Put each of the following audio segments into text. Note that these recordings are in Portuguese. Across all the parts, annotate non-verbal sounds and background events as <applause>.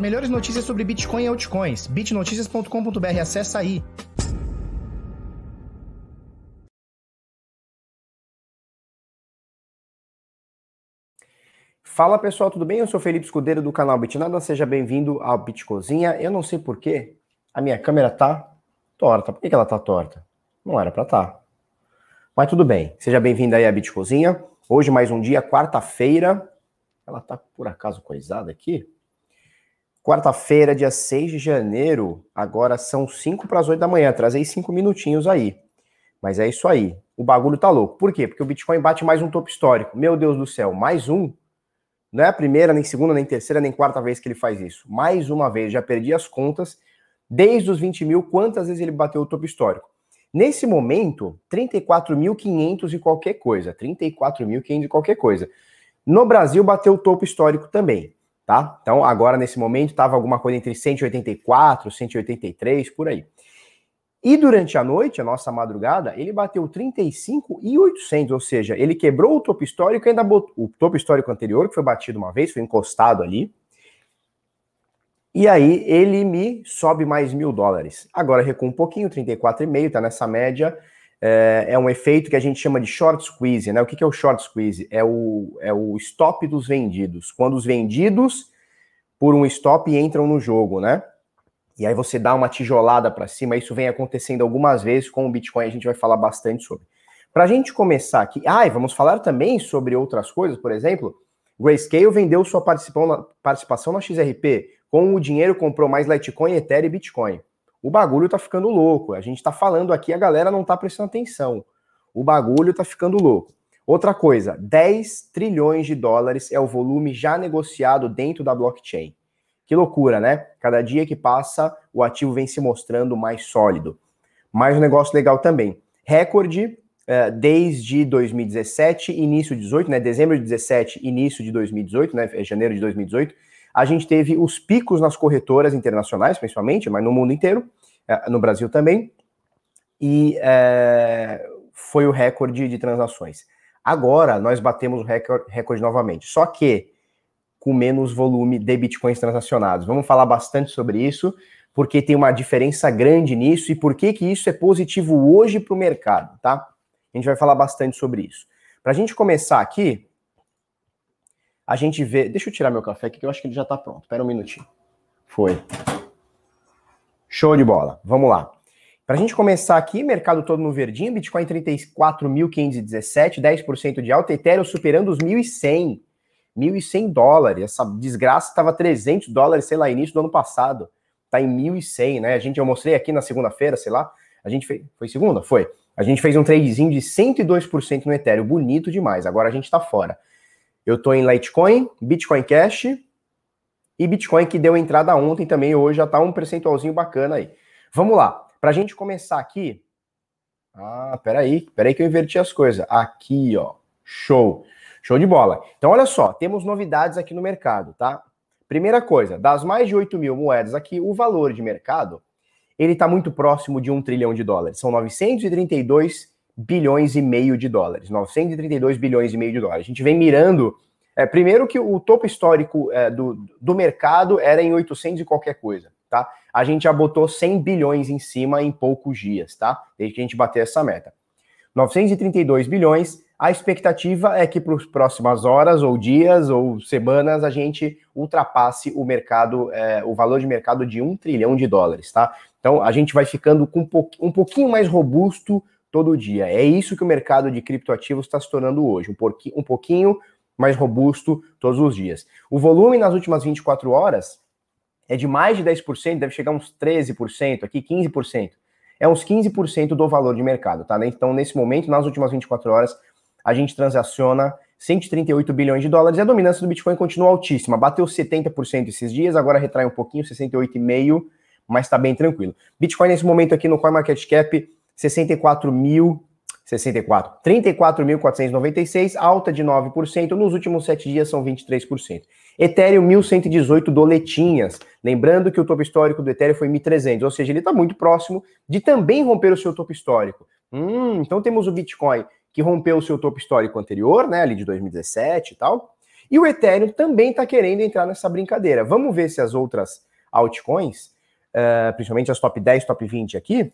Melhores notícias sobre Bitcoin e altcoins. bitnoticias.com.br, acessa aí. Fala pessoal, tudo bem? Eu sou Felipe Escudeiro do canal Bitnada, seja bem-vindo ao Bitcozinha. Eu não sei porquê, a minha câmera tá torta. Por que ela tá torta? Não era para tá. Mas tudo bem, seja bem-vindo aí à Bitcozinha. Hoje mais um dia, quarta-feira. Ela tá por acaso coisada aqui? Quarta-feira, dia 6 de janeiro, agora são 5 para as 8 da manhã. Trazei 5 minutinhos aí. Mas é isso aí. O bagulho tá louco. Por quê? Porque o Bitcoin bate mais um topo histórico. Meu Deus do céu, mais um. Não é a primeira, nem segunda, nem terceira, nem quarta vez que ele faz isso. Mais uma vez, já perdi as contas. Desde os 20 mil, quantas vezes ele bateu o topo histórico? Nesse momento, 34.500 e qualquer coisa. 34.500 e qualquer coisa. No Brasil, bateu o topo histórico também tá? Então, agora nesse momento estava alguma coisa entre 184, 183, por aí. E durante a noite, a nossa madrugada, ele bateu 35 e 800, ou seja, ele quebrou o topo histórico ainda botou, o topo histórico anterior, que foi batido uma vez, foi encostado ali. E aí ele me sobe mais mil dólares. Agora recua um pouquinho, 34,5, tá nessa média é, é, um efeito que a gente chama de short squeeze, né? O que, que é o short squeeze? É o, é o stop dos vendidos. Quando os vendidos por um stop entram no jogo, né? E aí você dá uma tijolada para cima, isso vem acontecendo algumas vezes com o Bitcoin, a gente vai falar bastante sobre. Para a gente começar aqui, ah, vamos falar também sobre outras coisas, por exemplo, Grayscale vendeu sua participação na XRP, com o dinheiro comprou mais Litecoin, Ethereum e Bitcoin. O bagulho tá ficando louco. A gente tá falando aqui, a galera não tá prestando atenção. O bagulho tá ficando louco. Outra coisa, 10 trilhões de dólares é o volume já negociado dentro da blockchain. Que loucura, né? Cada dia que passa, o ativo vem se mostrando mais sólido. Mais um negócio legal também. Recorde uh, desde 2017, início de 18, né? Dezembro de 17, início de 2018, né? Janeiro de 2018 a gente teve os picos nas corretoras internacionais, principalmente, mas no mundo inteiro, é, no Brasil também, e é, foi o recorde de transações. Agora nós batemos o recorde, recorde novamente, só que com menos volume de bitcoins transacionados. Vamos falar bastante sobre isso, porque tem uma diferença grande nisso e por que, que isso é positivo hoje para o mercado, tá? A gente vai falar bastante sobre isso. Para a gente começar aqui, a gente vê. Deixa eu tirar meu café aqui, que eu acho que ele já está pronto. Espera um minutinho. Foi. Show de bola. Vamos lá. Para a gente começar aqui, mercado todo no verdinho, Bitcoin 34.517, 10% de alta, Ethereum superando os 1.100. 1.100 dólares. Essa desgraça estava 300 dólares, sei lá, início do ano passado. Tá em 1.100, né? A gente, eu mostrei aqui na segunda-feira, sei lá. A gente fez. Foi segunda? Foi. A gente fez um tradezinho de 102% no Ethereum. Bonito demais. Agora a gente está fora. Eu estou em Litecoin, Bitcoin Cash e Bitcoin que deu entrada ontem também, hoje já está um percentualzinho bacana aí. Vamos lá, para a gente começar aqui. Ah, peraí, peraí que eu inverti as coisas. Aqui, ó, show, show de bola. Então, olha só, temos novidades aqui no mercado, tá? Primeira coisa, das mais de 8 mil moedas aqui, o valor de mercado, ele está muito próximo de um trilhão de dólares. São 932 bilhões e meio de dólares, 932 bilhões e meio de dólares. A gente vem mirando, é, primeiro que o topo histórico é, do, do mercado era em 800 e qualquer coisa, tá? A gente já botou 100 bilhões em cima em poucos dias, tá? Desde que a gente bater essa meta. 932 bilhões, a expectativa é que para as próximas horas ou dias ou semanas a gente ultrapasse o mercado, é, o valor de mercado de um trilhão de dólares, tá? Então a gente vai ficando com um pouquinho mais robusto todo dia. É isso que o mercado de criptoativos está se tornando hoje, um, porqui, um pouquinho mais robusto todos os dias. O volume nas últimas 24 horas é de mais de 10%, deve chegar uns 13%, aqui 15%. É uns 15% do valor de mercado, tá? Então, nesse momento, nas últimas 24 horas, a gente transaciona 138 bilhões de dólares e a dominância do Bitcoin continua altíssima. Bateu 70% esses dias, agora retrai um pouquinho, 68,5%, mas está bem tranquilo. Bitcoin nesse momento aqui no CoinMarketCap 64 mil 64, 34.496, alta de 9%, nos últimos 7 dias são 23%. Ethereum 1.118 doletinhas, lembrando que o topo histórico do Ethereum foi 1.300, ou seja, ele está muito próximo de também romper o seu topo histórico. Hum, então temos o Bitcoin que rompeu o seu topo histórico anterior, né, ali de 2017 e tal, E o Ethereum também está querendo entrar nessa brincadeira. Vamos ver se as outras altcoins, uh, principalmente as top 10, top 20 aqui,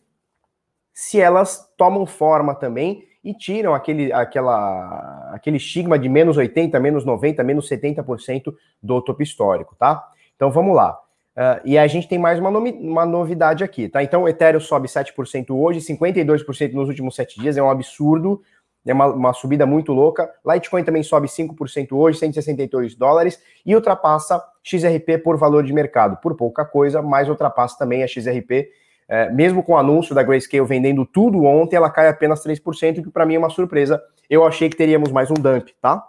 se elas tomam forma também e tiram aquele, aquela, aquele estigma de menos 80, menos 90, menos 70% do topo histórico, tá? Então vamos lá. Uh, e a gente tem mais uma, uma novidade aqui, tá? Então o Ethereum sobe 7% hoje, 52% nos últimos 7 dias, é um absurdo, é uma, uma, subida muito louca. Litecoin também sobe 5% hoje, 162 dólares, e ultrapassa XRP por valor de mercado, por pouca coisa, mas ultrapassa também a XRP, é, mesmo com o anúncio da Grayscale vendendo tudo ontem, ela cai apenas 3%, que para mim é uma surpresa. Eu achei que teríamos mais um dump, tá?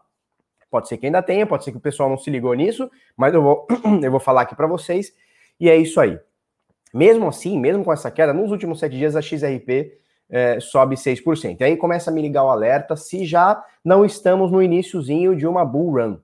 Pode ser que ainda tenha, pode ser que o pessoal não se ligou nisso, mas eu vou, <clears throat> eu vou falar aqui para vocês. E é isso aí. Mesmo assim, mesmo com essa queda, nos últimos sete dias a XRP é, sobe 6%. E aí começa a me ligar o alerta se já não estamos no iníciozinho de uma bull run,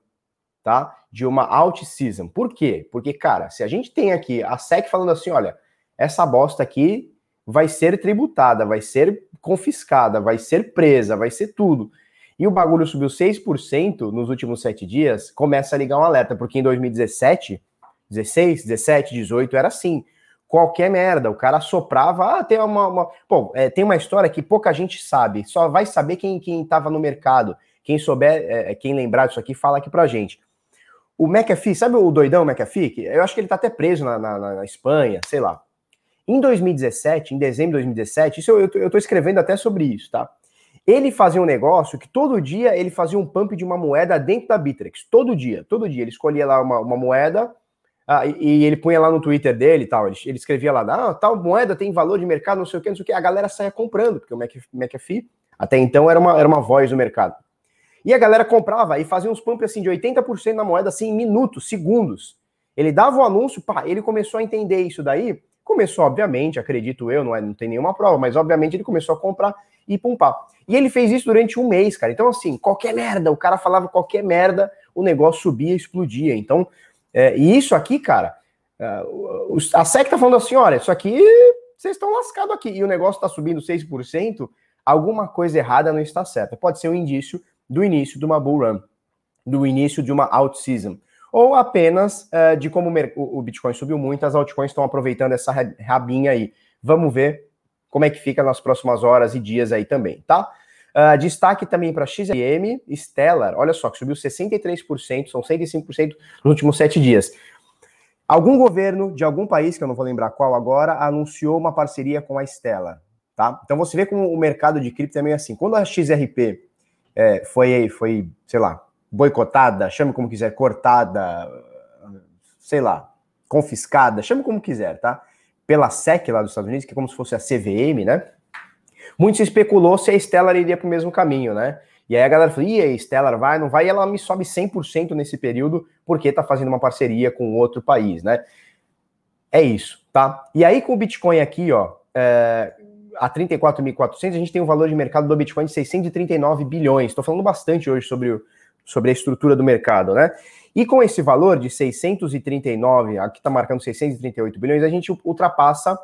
tá? De uma alt season. Por quê? Porque, cara, se a gente tem aqui a SEC falando assim, olha, essa bosta aqui vai ser tributada, vai ser confiscada, vai ser presa, vai ser tudo e o bagulho subiu 6% nos últimos sete dias, começa a ligar um alerta, porque em 2017, 16, 17, 18 era assim. Qualquer merda, o cara soprava, ah, tem uma. uma... Pô, é, tem uma história que pouca gente sabe, só vai saber quem, quem no mercado. Quem souber, é, é, quem lembrar disso aqui, fala aqui pra gente. O McAfee, sabe o doidão McAfee? Eu acho que ele tá até preso na, na, na Espanha, sei lá. Em 2017, em dezembro de 2017, isso eu, eu, tô escrevendo até sobre isso, tá? Ele fazia um negócio que todo dia ele fazia um pump de uma moeda dentro da Bittrex. Todo dia, todo dia. Ele escolhia lá uma, uma moeda ah, e, e, ele punha lá no Twitter dele e tal. Ele, ele escrevia lá, ah, tal moeda tem valor de mercado, não sei o que, não sei o que. A galera saia comprando, porque o McAfee até então era uma, era uma voz do mercado. E a galera comprava e fazia uns pumps assim de 80% na moeda, assim, em minutos, segundos. Ele dava o anúncio, pá, ele começou a entender isso daí. Começou, obviamente, acredito eu, não, é, não tem nenhuma prova, mas obviamente ele começou a comprar e pumpar. E ele fez isso durante um mês, cara. Então, assim, qualquer merda, o cara falava qualquer merda, o negócio subia e explodia. Então, é, e isso aqui, cara, é, a SEC tá falando assim: olha, isso aqui, vocês estão lascados aqui, e o negócio tá subindo 6%, alguma coisa errada não está certa. Pode ser um indício do início de uma bull run, do início de uma out season. Ou apenas é, de como o Bitcoin subiu muito, as altcoins estão aproveitando essa rabinha aí. Vamos ver como é que fica nas próximas horas e dias aí também, tá? Uh, destaque também para XRM, Stellar, olha só, que subiu 63%, são 105% nos últimos sete dias. Algum governo de algum país, que eu não vou lembrar qual agora, anunciou uma parceria com a Stellar, tá? Então você vê como o mercado de cripto é meio assim. Quando a XRP é, foi, foi, sei lá, boicotada, chame como quiser, cortada, sei lá, confiscada, chame como quiser, tá? pela SEC lá dos Estados Unidos, que é como se fosse a CVM, né? Muito se especulou se a Stellar iria para o mesmo caminho, né? E aí a galera falou, e a Stellar vai, não vai? E ela me sobe 100% nesse período, porque está fazendo uma parceria com outro país, né? É isso, tá? E aí com o Bitcoin aqui, ó, é, a 34.400, a gente tem um valor de mercado do Bitcoin de 639 bilhões. Estou falando bastante hoje sobre, o, sobre a estrutura do mercado, né? E com esse valor de 639, aqui está marcando 638 bilhões, a gente ultrapassa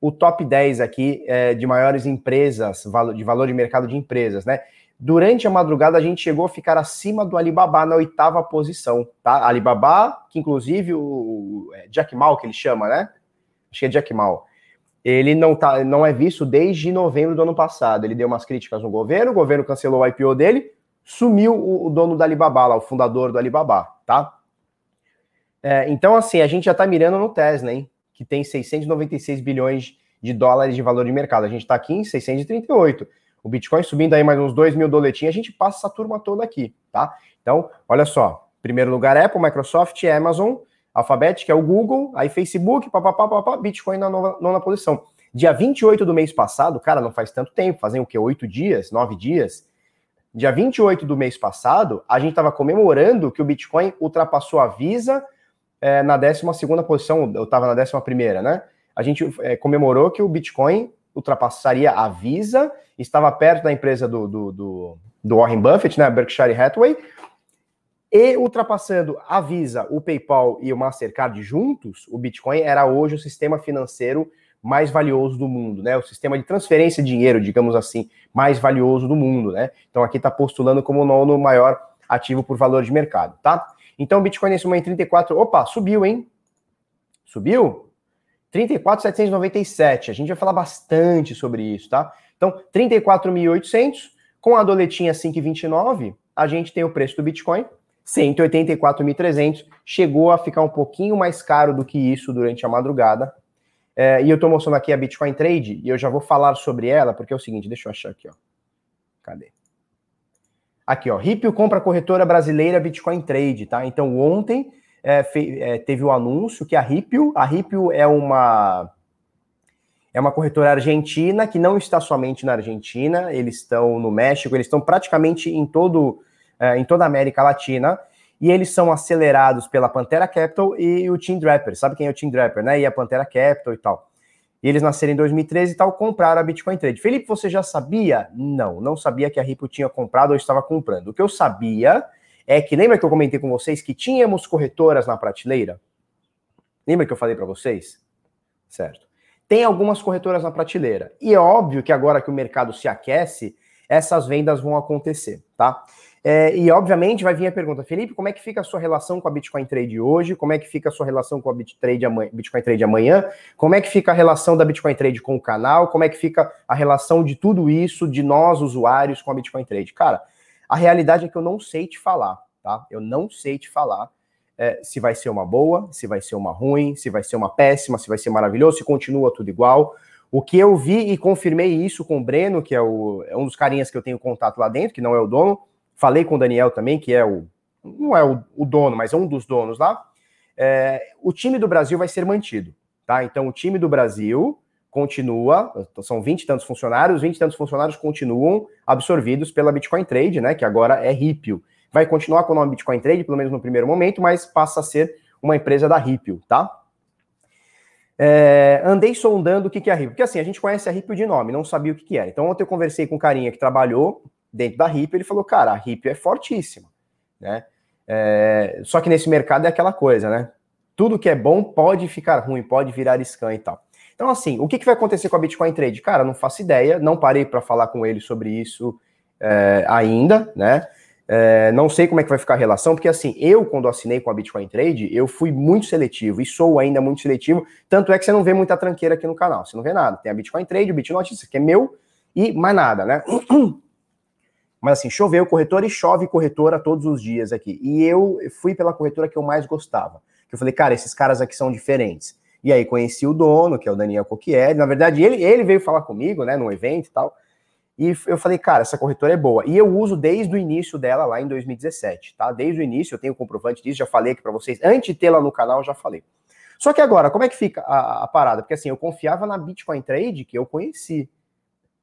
o top 10 aqui é, de maiores empresas, de valor de mercado de empresas, né? Durante a madrugada a gente chegou a ficar acima do Alibaba na oitava posição, tá? Alibaba, que inclusive o é, Jack Ma, que ele chama, né? Acho que é Jack Ma. Ele não, tá, não é visto desde novembro do ano passado. Ele deu umas críticas no governo, o governo cancelou o IPO dele, sumiu o, o dono do Alibaba, lá, o fundador do Alibaba, tá? É, então, assim, a gente já tá mirando no Tesla, hein? Que tem 696 bilhões de dólares de valor de mercado. A gente tá aqui em 638. O Bitcoin subindo aí mais uns 2 mil doletinhos, a gente passa essa turma toda aqui, tá? Então, olha só. Primeiro lugar, Apple, Microsoft, Amazon, Alphabet, que é o Google, aí Facebook, papapá, papapá, Bitcoin na nova, nona posição. Dia 28 do mês passado, cara, não faz tanto tempo, fazem o quê? Oito dias, nove dias, dia 28 do mês passado, a gente estava comemorando que o Bitcoin ultrapassou a Visa é, na 12 posição, eu estava na 11, né? A gente é, comemorou que o Bitcoin ultrapassaria a Visa, estava perto da empresa do, do, do, do Warren Buffett, né? Berkshire Hathaway, e ultrapassando a Visa, o PayPal e o Mastercard juntos, o Bitcoin era hoje o sistema financeiro mais valioso do mundo, né? O sistema de transferência de dinheiro, digamos assim, mais valioso do mundo, né? Então aqui está postulando como o nono maior ativo por valor de mercado, tá? Então o Bitcoin nesse momento 34, opa, subiu, hein? Subiu? 34.797. A gente vai falar bastante sobre isso, tá? Então, 34.800 com a doletinha 5,29, a gente tem o preço do Bitcoin 184.300. Chegou a ficar um pouquinho mais caro do que isso durante a madrugada. É, e eu estou mostrando aqui a Bitcoin Trade e eu já vou falar sobre ela, porque é o seguinte, deixa eu achar aqui, ó. Cadê? Aqui, ó, Ripio compra corretora brasileira Bitcoin Trade, tá? Então ontem é, fe, é, teve o um anúncio que a Ripio, a Ripio é uma é uma corretora argentina que não está somente na Argentina, eles estão no México, eles estão praticamente em todo é, em toda a América Latina e eles são acelerados pela Pantera Capital e o Team Draper. Sabe quem é o Team Draper, né? E a Pantera Capital e tal. E eles nasceram em 2013 e tal, compraram a Bitcoin Trade. Felipe, você já sabia? Não, não sabia que a Ripple tinha comprado ou estava comprando. O que eu sabia é que, lembra que eu comentei com vocês que tínhamos corretoras na prateleira? Lembra que eu falei para vocês? Certo. Tem algumas corretoras na prateleira. E é óbvio que agora que o mercado se aquece, essas vendas vão acontecer, tá? É, e obviamente vai vir a pergunta, Felipe, como é que fica a sua relação com a Bitcoin Trade hoje? Como é que fica a sua relação com a Bittrade amanhã, Bitcoin Trade amanhã? Como é que fica a relação da Bitcoin Trade com o canal? Como é que fica a relação de tudo isso, de nós usuários, com a Bitcoin Trade? Cara, a realidade é que eu não sei te falar, tá? Eu não sei te falar é, se vai ser uma boa, se vai ser uma ruim, se vai ser uma péssima, se vai ser maravilhoso, se continua tudo igual. O que eu vi e confirmei isso com o Breno, que é, o, é um dos carinhas que eu tenho contato lá dentro, que não é o dono Falei com o Daniel também, que é o. Não é o, o dono, mas é um dos donos lá. É, o time do Brasil vai ser mantido, tá? Então, o time do Brasil continua, são 20 e tantos funcionários, 20 e tantos funcionários continuam absorvidos pela Bitcoin Trade, né? Que agora é Ripple. Vai continuar com o nome Bitcoin Trade, pelo menos no primeiro momento, mas passa a ser uma empresa da Ripple, tá? É, andei sondando o que, é a Ripple, porque assim, a gente conhece a Ripple de nome, não sabia o que, que era. Então, ontem eu conversei com um carinha que trabalhou dentro da RIP, ele falou, cara, a RIP é fortíssima, né? É, só que nesse mercado é aquela coisa, né? Tudo que é bom pode ficar ruim, pode virar scan e tal. Então, assim, o que, que vai acontecer com a Bitcoin Trade? Cara, não faço ideia, não parei para falar com ele sobre isso é, ainda, né? É, não sei como é que vai ficar a relação, porque assim, eu, quando assinei com a Bitcoin Trade, eu fui muito seletivo e sou ainda muito seletivo. Tanto é que você não vê muita tranqueira aqui no canal, você não vê nada. Tem a Bitcoin Trade, o Notícias, que é meu, e mais nada, né? Mas assim, choveu corretora e chove corretora todos os dias aqui. E eu fui pela corretora que eu mais gostava. Que eu falei, cara, esses caras aqui são diferentes. E aí conheci o dono, que é o Daniel Coquieri. Na verdade, ele, ele veio falar comigo, né, num evento e tal. E eu falei, cara, essa corretora é boa. E eu uso desde o início dela lá em 2017, tá? Desde o início, eu tenho comprovante disso, já falei aqui para vocês. Antes de lá no canal, já falei. Só que agora, como é que fica a, a parada? Porque assim, eu confiava na Bitcoin Trade que eu conheci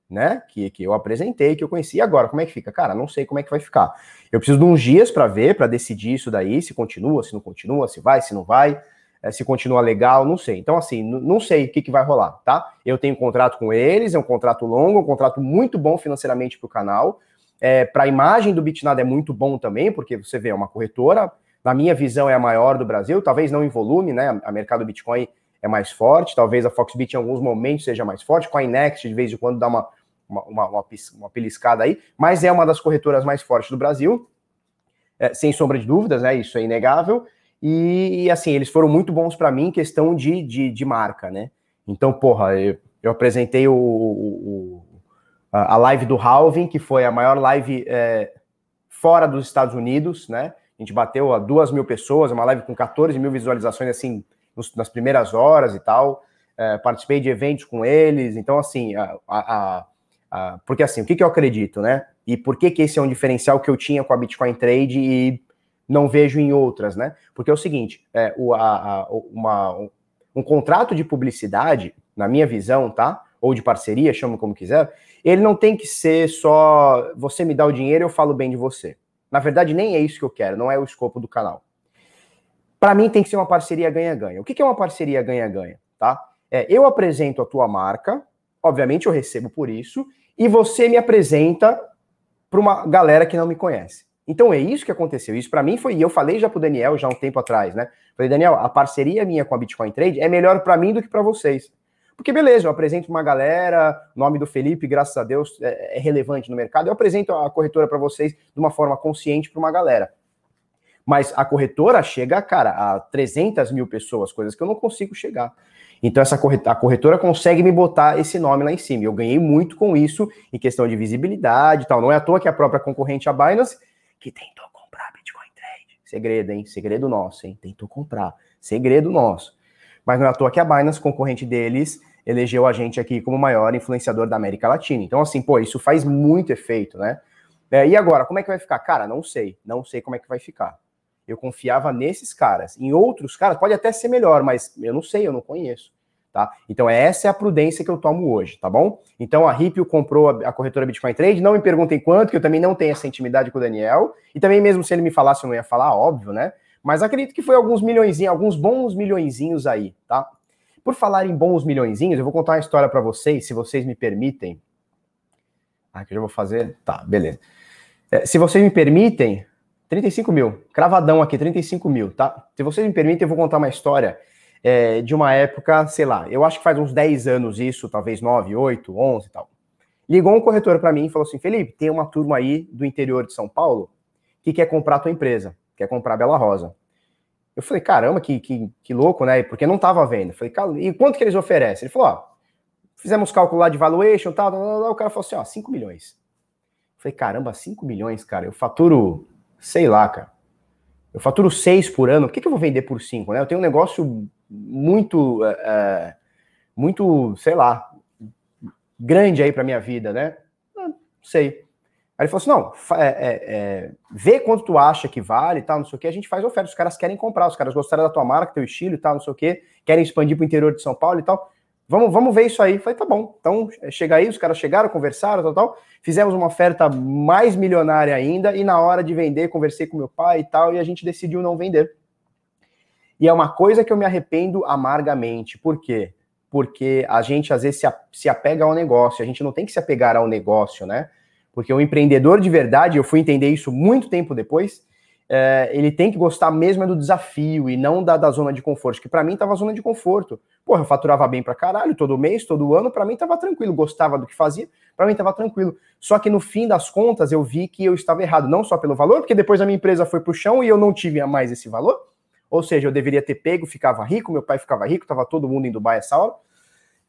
né? Que, que eu apresentei, que eu conheci. Agora, como é que fica? Cara, não sei como é que vai ficar. Eu preciso de uns dias para ver, para decidir isso daí, se continua, se não continua, se vai, se não vai, é, se continua legal, não sei. Então, assim, não sei o que, que vai rolar, tá? Eu tenho um contrato com eles, é um contrato longo, um contrato muito bom financeiramente para o canal. É, para a imagem do Bitnado é muito bom também, porque você vê, é uma corretora, na minha visão, é a maior do Brasil, talvez não em volume, né? A mercado Bitcoin é mais forte, talvez a Foxbit em alguns momentos seja mais forte, com a Inext de vez em quando dá uma uma, uma, uma, uma aí, mas é uma das corretoras mais fortes do Brasil, é, sem sombra de dúvidas, né? Isso é inegável. E, e assim, eles foram muito bons para mim em questão de, de, de, marca, né? Então, porra, eu, eu apresentei o, o, a live do Halving, que foi a maior live é, fora dos Estados Unidos, né? A gente bateu a duas mil pessoas, uma live com 14 mil visualizações, assim, nos, nas primeiras horas e tal. É, participei de eventos com eles, então, assim, a, a, Uh, porque assim, o que, que eu acredito, né? E por que, que esse é um diferencial que eu tinha com a Bitcoin Trade e não vejo em outras, né? Porque é o seguinte, é, o, a, a, uma, um, um contrato de publicidade, na minha visão, tá? Ou de parceria, chama como quiser, ele não tem que ser só você me dá o dinheiro eu falo bem de você. Na verdade, nem é isso que eu quero, não é o escopo do canal. Para mim tem que ser uma parceria ganha-ganha. O que, que é uma parceria ganha-ganha, tá? É, eu apresento a tua marca, obviamente eu recebo por isso, e você me apresenta para uma galera que não me conhece. Então é isso que aconteceu. Isso para mim foi, e eu falei já pro Daniel já um tempo atrás, né? Falei, Daniel, a parceria minha com a Bitcoin Trade é melhor para mim do que para vocês. Porque beleza, eu apresento uma galera, nome do Felipe, graças a Deus, é, é relevante no mercado. Eu apresento a corretora para vocês de uma forma consciente para uma galera. Mas a corretora chega, cara, a 300 mil pessoas, coisas que eu não consigo chegar. Então essa corretora, a corretora consegue me botar esse nome lá em cima. Eu ganhei muito com isso em questão de visibilidade e tal. Não é à toa que a própria concorrente a Binance, que tentou comprar Bitcoin Trade. Segredo, hein? Segredo nosso, hein? Tentou comprar. Segredo nosso. Mas não é à toa que a Binance, concorrente deles, elegeu a gente aqui como maior influenciador da América Latina. Então, assim, pô, isso faz muito efeito, né? É, e agora, como é que vai ficar? Cara, não sei. Não sei como é que vai ficar. Eu confiava nesses caras. Em outros caras, pode até ser melhor, mas eu não sei, eu não conheço. Tá? Então, essa é a prudência que eu tomo hoje, tá bom? Então, a Ripio comprou a, corretora Bitcoin Trade. Não me perguntem quanto, que eu também não tenho essa intimidade com o Daniel. E também, mesmo se ele me falasse, eu não ia falar, óbvio, né? Mas acredito que foi alguns milhõeszinhos, alguns bons milhõeszinhos aí, tá? Por falar em bons milhõeszinhos, eu vou contar uma história para vocês, se vocês me permitem. Ah, que eu já vou fazer. Tá, beleza. É, se vocês me permitem, 35 mil. Cravadão aqui, 35 mil, tá? Se vocês me permitem, eu vou contar uma história é, de uma época, sei lá, eu acho que faz uns 10 anos isso, talvez 9, 8, 11 e tal. Ligou um corretor para mim e falou assim: Felipe, tem uma turma aí do interior de São Paulo que quer comprar a tua empresa, quer comprar a Bela Rosa. Eu falei, caramba, que, que, que louco, né? Porque não estava vendo. Eu falei, e quanto que eles oferecem? Ele falou, ó, fizemos cálculo lá de valuation tal, tal, tal, tal, o cara falou assim, ó, 5 milhões. Eu falei, caramba, 5 milhões, cara, eu faturo, sei lá, cara. Eu faturo 6 por ano, por que, que eu vou vender por 5, né? Eu tenho um negócio muito, é, muito, sei lá, grande aí para minha vida, né? Não sei. Aí ele falou assim: não, é, é, é, vê quanto tu acha que vale e tal, não sei o que, a gente faz oferta. Os caras querem comprar, os caras gostaram da tua marca, teu estilo e tal, não sei o que, querem expandir para o interior de São Paulo e tal. Vamos, vamos ver isso aí. falei, tá bom. Então, é, chega aí, os caras chegaram, conversaram, tal, tal. Fizemos uma oferta mais milionária ainda, e na hora de vender, conversei com meu pai e tal, e a gente decidiu não vender. E é uma coisa que eu me arrependo amargamente. Por quê? Porque a gente às vezes se apega ao negócio, a gente não tem que se apegar ao negócio, né? Porque o empreendedor de verdade, eu fui entender isso muito tempo depois, é, ele tem que gostar mesmo é do desafio e não da, da zona de conforto, que para mim tava zona de conforto. Porra, eu faturava bem pra caralho, todo mês, todo ano, para mim tava tranquilo, gostava do que fazia, para mim tava tranquilo. Só que no fim das contas eu vi que eu estava errado, não só pelo valor, porque depois a minha empresa foi pro chão e eu não tive mais esse valor, ou seja, eu deveria ter pego, ficava rico, meu pai ficava rico, tava todo mundo em Dubai essa hora,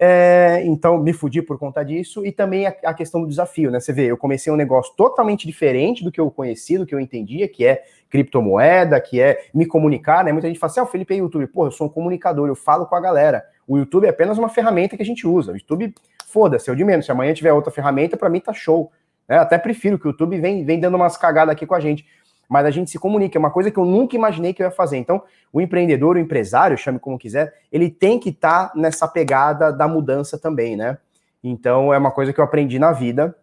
é, então, me fudi por conta disso. E também a, a, questão do desafio, né? Você vê, eu comecei um negócio totalmente diferente do que eu conhecia, do que eu entendia, que é criptomoeda, que é me comunicar, né? Muita gente fala assim, ah, o Felipe é YouTube. Pô, eu sou um comunicador, eu falo com a galera. O YouTube é apenas uma ferramenta que a gente usa. O YouTube, foda-se, eu de menos. Se amanhã tiver outra ferramenta, para mim tá show. Né? Até prefiro que o YouTube vem, vem dando umas cagadas aqui com a gente mas a gente se comunica. É uma coisa que eu nunca imaginei que eu ia fazer. Então, o empreendedor, o empresário, chame como quiser, ele tem que estar tá nessa pegada da mudança também, né? Então, é uma coisa que eu aprendi na vida.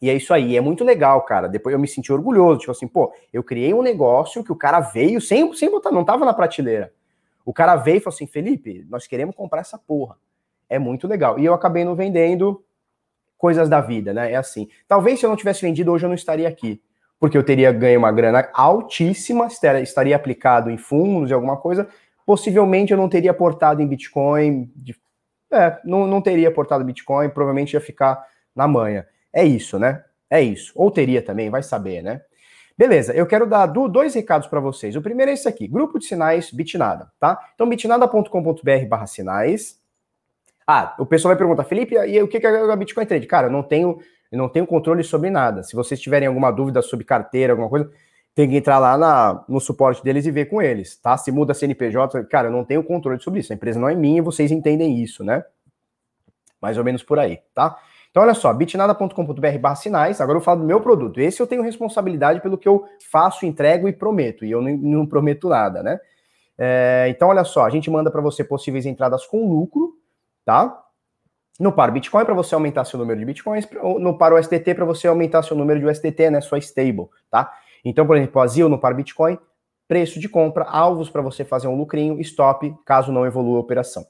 E é isso aí, é muito legal, cara. Depois eu me senti orgulhoso, tipo assim, pô, eu criei um negócio que o cara veio sem, sem botar, não tava na prateleira. O cara veio e falou assim: Felipe, nós queremos comprar essa porra. É muito legal. E eu acabei não vendendo coisas da vida, né? É assim. Talvez se eu não tivesse vendido hoje eu não estaria aqui porque eu teria ganho uma grana altíssima, estaria aplicado em fundos e alguma coisa, possivelmente eu não teria portado em Bitcoin, de, é, não, não teria portado Bitcoin, provavelmente ia ficar na manha. É isso, né? É isso. Ou teria também, vai saber, né? Beleza, eu quero dar dois recados para vocês. O primeiro é esse aqui, grupo de sinais Bitnada, tá? Então, bitnada.com.br barra sinais. Ah, o pessoal vai perguntar, Felipe, e o que é a Bitcoin Trade? Cara, eu não tenho eu não tenho controle sobre nada. Se vocês tiverem alguma dúvida sobre carteira, alguma coisa, tem que entrar lá na, no suporte deles e ver com eles, tá? Se muda CNPJ, cara, eu não tenho controle sobre isso. A empresa não é minha, vocês entendem isso, né? Mais ou menos por aí, tá? Então, olha só, bitnada.com.br barra sinais. Agora eu falo do meu produto. Esse eu tenho responsabilidade pelo que eu faço, entrego e prometo. E eu não, não prometo nada, né? É, então, olha só, a gente manda para você possíveis entradas com lucro, tá? no par Bitcoin para você aumentar seu número de Bitcoins, no par USDT para você aumentar seu número de USDT, né, sua stable, tá? Então, por exemplo, azil no par Bitcoin, preço de compra, alvos para você fazer um lucrinho, stop, caso não evolua a operação.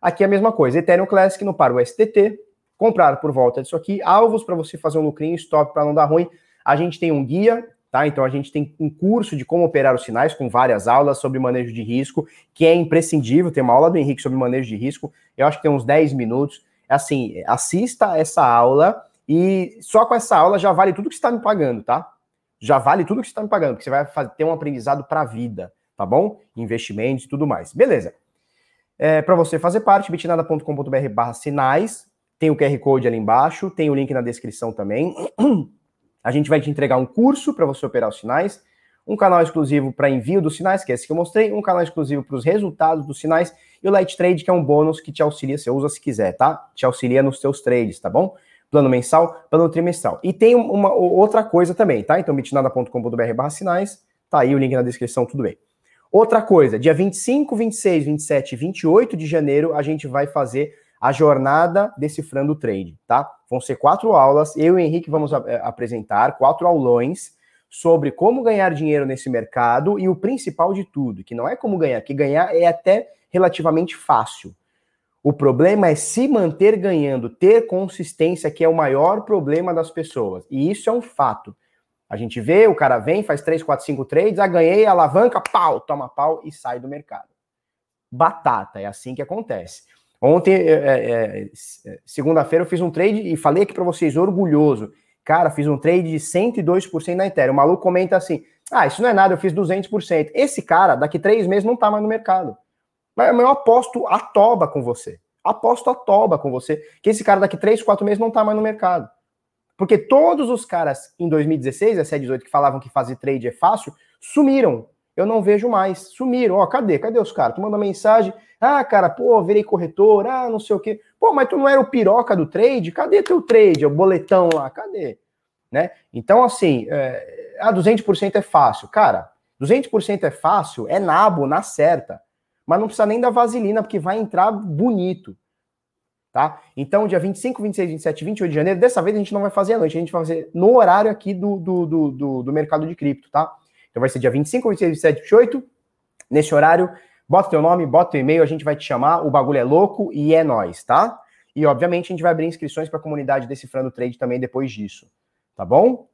Aqui é a mesma coisa, Ethereum Classic no par USDT, comprar por volta disso aqui, alvos para você fazer um lucrinho, stop para não dar ruim. A gente tem um guia tá? Então a gente tem um curso de como operar os sinais com várias aulas sobre manejo de risco, que é imprescindível. Tem uma aula do Henrique sobre manejo de risco, eu acho que tem uns 10 minutos. Assim, assista essa aula e só com essa aula já vale tudo que você está me pagando, tá? Já vale tudo que você está me pagando, porque você vai ter um aprendizado para a vida, tá bom? Investimentos e tudo mais. Beleza. É, para você fazer parte, bitnada.com.br barra sinais, tem o QR Code ali embaixo, tem o link na descrição também. <clears throat> A gente vai te entregar um curso para você operar os sinais, um canal exclusivo para envio dos sinais, que é esse que eu mostrei, um canal exclusivo para os resultados dos sinais, e o Light Trade, que é um bônus que te auxilia, você usa se quiser, tá? Te auxilia nos teus trades, tá bom? Plano mensal, plano trimestral. E tem uma outra coisa também, tá? Então, bitnada.com.br barra sinais, tá aí o link na descrição, tudo bem. Outra coisa, dia 25, 26, 27 e 28 de janeiro, a gente vai fazer a jornada decifrando o trade, tá? Vão ser quatro aulas, eu e o Henrique vamos eh, apresentar quatro aulões sobre como ganhar dinheiro nesse mercado e o principal de tudo, que não é como ganhar, que ganhar é até relativamente fácil. O problema é se manter ganhando, ter consistência, que é o maior problema das pessoas. E isso é um fato. A gente vê, o cara vem, faz 3, 4, 5 trades, ah, ganhei, alavanca, pau, toma pau e sai do mercado. Batata, é assim que acontece. Ontem, é, é, é, segunda-feira, eu fiz um trade e falei aqui para vocês, orgulhoso. Cara, fiz um trade de 102% na Ethereum. O maluco comenta assim: ah, isso não é nada, eu fiz 200%. Esse cara, daqui três meses, não tá mais no mercado. Mas eu aposto a toba com você. Aposto a toba com você, que esse cara daqui três, quatro meses não tá mais no mercado. Porque todos os caras em 2016, a 18 que falavam que fazer trade é fácil, sumiram eu não vejo mais. Sumiram. Ó, cadê? Cadê os caras? Tu manda mensagem. Ah, cara, pô, virei corretor. Ah, não sei o quê. Pô, mas tu não era o piroca do trade? Cadê teu trade? O boletão lá? Cadê? Né? Então, assim, é, ah, 200% é fácil. Cara, 200% é fácil, é nabo, na certa. Mas não precisa nem da vaselina, porque vai entrar bonito. Tá? Então, dia 25, 26, 27, 28 de janeiro, dessa vez a gente não vai fazer à noite, a gente vai fazer no horário aqui do, do, do, do, do mercado de cripto, tá? Então vai ser dia 25, 26, 27, 28, nesse horário. Bota teu nome, bota teu e-mail, a gente vai te chamar. O bagulho é louco e é nós, tá? E obviamente a gente vai abrir inscrições para a comunidade Decifrando Trade também depois disso, tá bom?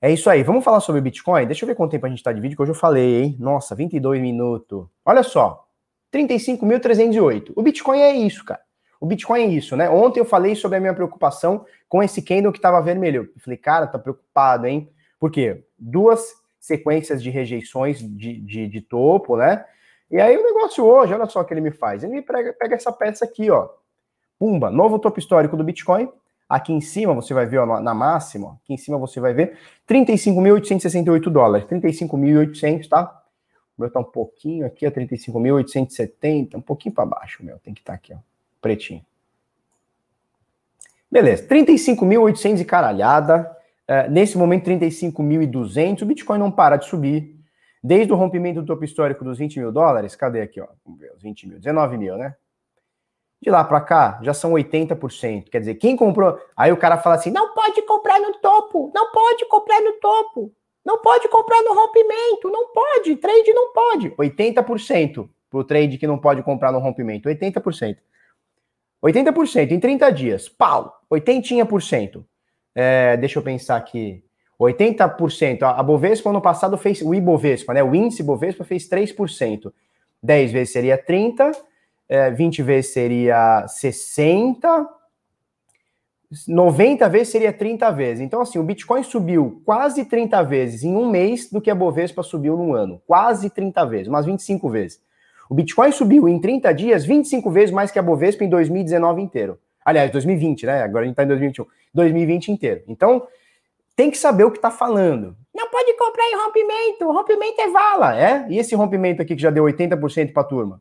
É isso aí. Vamos falar sobre Bitcoin? Deixa eu ver quanto tempo a gente está de vídeo, que hoje eu falei, hein? Nossa, 22 minutos. Olha só, 35.308. O Bitcoin é isso, cara. O Bitcoin é isso, né? Ontem eu falei sobre a minha preocupação com esse candle que estava vermelho. Eu falei, cara, tá preocupado, hein? Por quê? Duas sequências de rejeições de, de, de, topo, né? E aí o negócio hoje, olha só o que ele me faz. Ele me pega, pega essa peça aqui, ó. Pumba, novo topo histórico do Bitcoin. Aqui em cima você vai ver, ó, na máxima, aqui em cima você vai ver 35.868 dólares. 35.800, tá? O meu tá um pouquinho aqui, ó, 35.870, um pouquinho para baixo, meu. Tem que estar tá aqui, ó, pretinho. Beleza, 35.800 e caralhada. É, nesse momento, 35.200. O Bitcoin não para de subir. Desde o rompimento do topo histórico dos 20 mil dólares, cadê aqui, ó? Vamos ver, os 20 mil, 19 mil, né? De lá para cá, já são 80%. Quer dizer, quem comprou. Aí o cara fala assim: não pode comprar no topo, não pode comprar no topo, não pode comprar no rompimento, não pode, trade não pode. 80% pro trade que não pode comprar no rompimento, 80%. 80% em 30 dias, pau, 80%. É, deixa eu pensar aqui. 80%. A Bovespa ano passado fez. O Ibovespa, né? O índice Bovespa fez 3%. 10 vezes seria 30, é, 20 vezes seria 60, 90 vezes seria 30 vezes. Então, assim, o Bitcoin subiu quase 30 vezes em um mês do que a Bovespa subiu num ano. Quase 30 vezes, umas 25 vezes. O Bitcoin subiu em 30 dias 25 vezes mais que a Bovespa em 2019 inteiro. Aliás, 2020, né? Agora a gente está em 2021. 2020 inteiro. Então, tem que saber o que está falando. Não pode comprar em rompimento. O rompimento é vala, é? E esse rompimento aqui que já deu 80% para turma?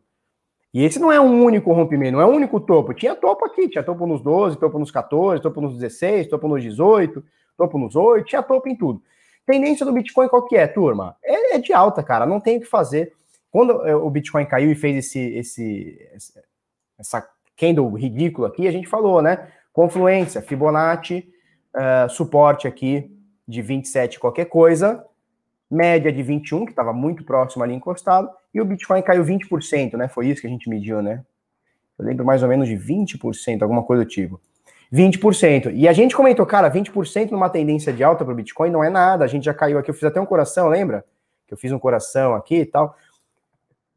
E esse não é um único rompimento, não é um único topo. Tinha topo aqui, tinha topo nos 12, topo nos 14, topo nos 16, topo nos 18, topo nos 8, tinha topo em tudo. Tendência do Bitcoin qual que é, turma? É, é de alta, cara, não tem o que fazer. Quando é, o Bitcoin caiu e fez esse, esse, essa candle ridículo aqui, a gente falou, né? Confluência, Fibonacci, uh, suporte aqui de 27 qualquer coisa, média de 21, que estava muito próximo ali encostado, e o Bitcoin caiu 20%, né? Foi isso que a gente mediu, né? Eu lembro mais ou menos de 20%, alguma coisa do tipo. 20%. E a gente comentou, cara, 20% numa tendência de alta para o Bitcoin não é nada. A gente já caiu aqui, eu fiz até um coração, lembra? Que eu fiz um coração aqui e tal.